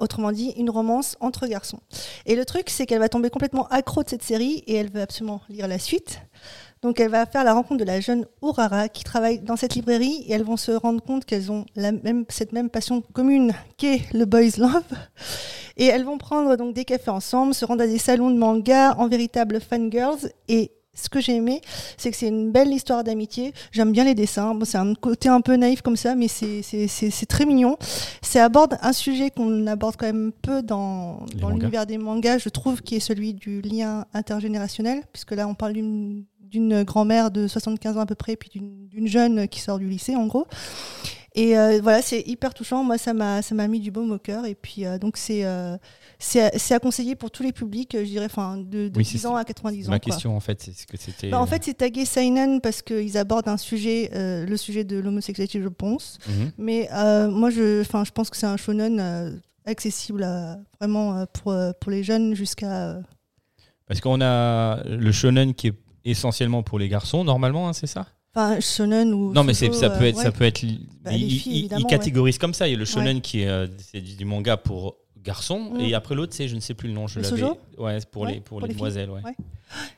autrement dit, une romance entre garçons. Et le truc, c'est qu'elle va tomber complètement accro de cette série et elle veut absolument lire la suite. Donc elle va faire la rencontre de la jeune Urara qui travaille dans cette librairie et elles vont se rendre compte qu'elles ont la même, cette même passion commune qu'est le boys love. Et elles vont prendre donc des cafés ensemble, se rendre à des salons de manga en véritables fangirls. Et ce que j'ai aimé, c'est que c'est une belle histoire d'amitié. J'aime bien les dessins. Bon, c'est un côté un peu naïf comme ça, mais c'est- c'est c'est- c'est très mignon. Ça aborde un sujet qu'on aborde quand même peu dans, dans l'univers des mangas, je trouve, qui est celui du lien intergénérationnel, puisque là, on parle d'une grand-mère de 75 ans à peu près, puis d'une jeune qui sort du lycée, en gros. Et euh, voilà, c'est hyper touchant. Moi, ça m'a ça m'a mis du baume au cœur. Et puis, euh, donc, c'est euh, c'est à conseiller pour tous les publics, je dirais, enfin, de, de Oui, 10 c'est- ans à 90 ans. Ma quoi. question, en fait, c'est ce que c'était. Bah, en fait, c'est tagué Seinen parce qu'ils abordent un sujet, euh, le sujet de l'homosexualité, je pense. Mhm. Mais euh, moi, je, enfin, je pense que c'est un shonen euh, accessible à- vraiment euh, pour, euh, pour les jeunes jusqu'à. euh, Parce qu'on a le shonen qui est essentiellement pour les garçons, normalement, hein, c'est ça? Enfin, shonen ou. Non, mais ça peut euh, être, ça ouais. peut être. Bah, il, filles, il- il évidemment, catégorise comme ça. Il y a le shonen qui est, euh, du manga pour garçons, Mm. et après l'autre, c'est je ne sais plus le nom. Je l'avais. Ouais, c'est pour Ouais, les pour, pour les demoiselles, ouais. Ouais.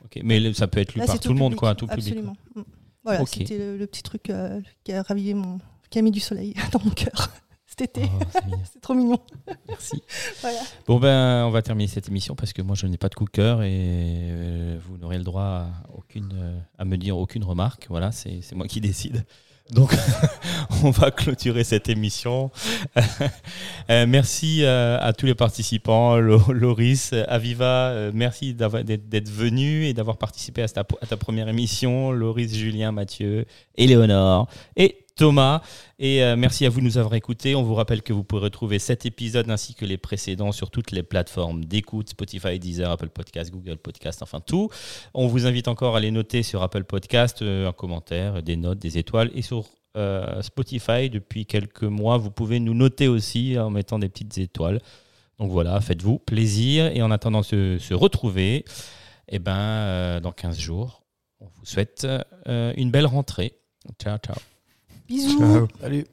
Ok, mais ça peut être lu Là, par tout le monde, public, quoi, tout public. Absolument. Mm. Voilà, c'était le, le petit truc euh, qui a ravivé mon. qui a mis du soleil (laughs) dans mon cœur (laughs) cet été. Oh, c'est (laughs) trop mignon. Merci. Voilà. Bon ben, on va terminer cette émission parce que moi je n'ai pas de coup de cœur et euh, vous n'aurez le droit à aucune euh, à me dire aucune remarque. Voilà, c'est c'est moi qui décide. Donc (laughs) on va clôturer cette émission. (laughs) Euh, merci euh, à tous les participants, Lo- Loris, Aviva, euh, merci d'avoir- d'être venu et d'avoir participé à ta, première émission. Loris, Julien, Mathieu, Éléonore Thomas. Et euh, merci à vous de nous avoir écoutés. On vous rappelle que vous pourrez retrouver cet épisode ainsi que les précédents sur toutes les plateformes d'écoute, Spotify, Deezer, Apple Podcast, Google Podcast, enfin tout. On vous invite encore à les noter sur Apple Podcast, euh, un commentaire, des notes, des étoiles. Et sur euh, Spotify, depuis quelques mois, vous pouvez nous noter aussi en mettant des petites étoiles. Donc voilà, faites-vous plaisir. Et en attendant de se, retrouver, eh ben, dans 15 jours, on vous souhaite une belle rentrée. Ciao, ciao. Bisous. Salut.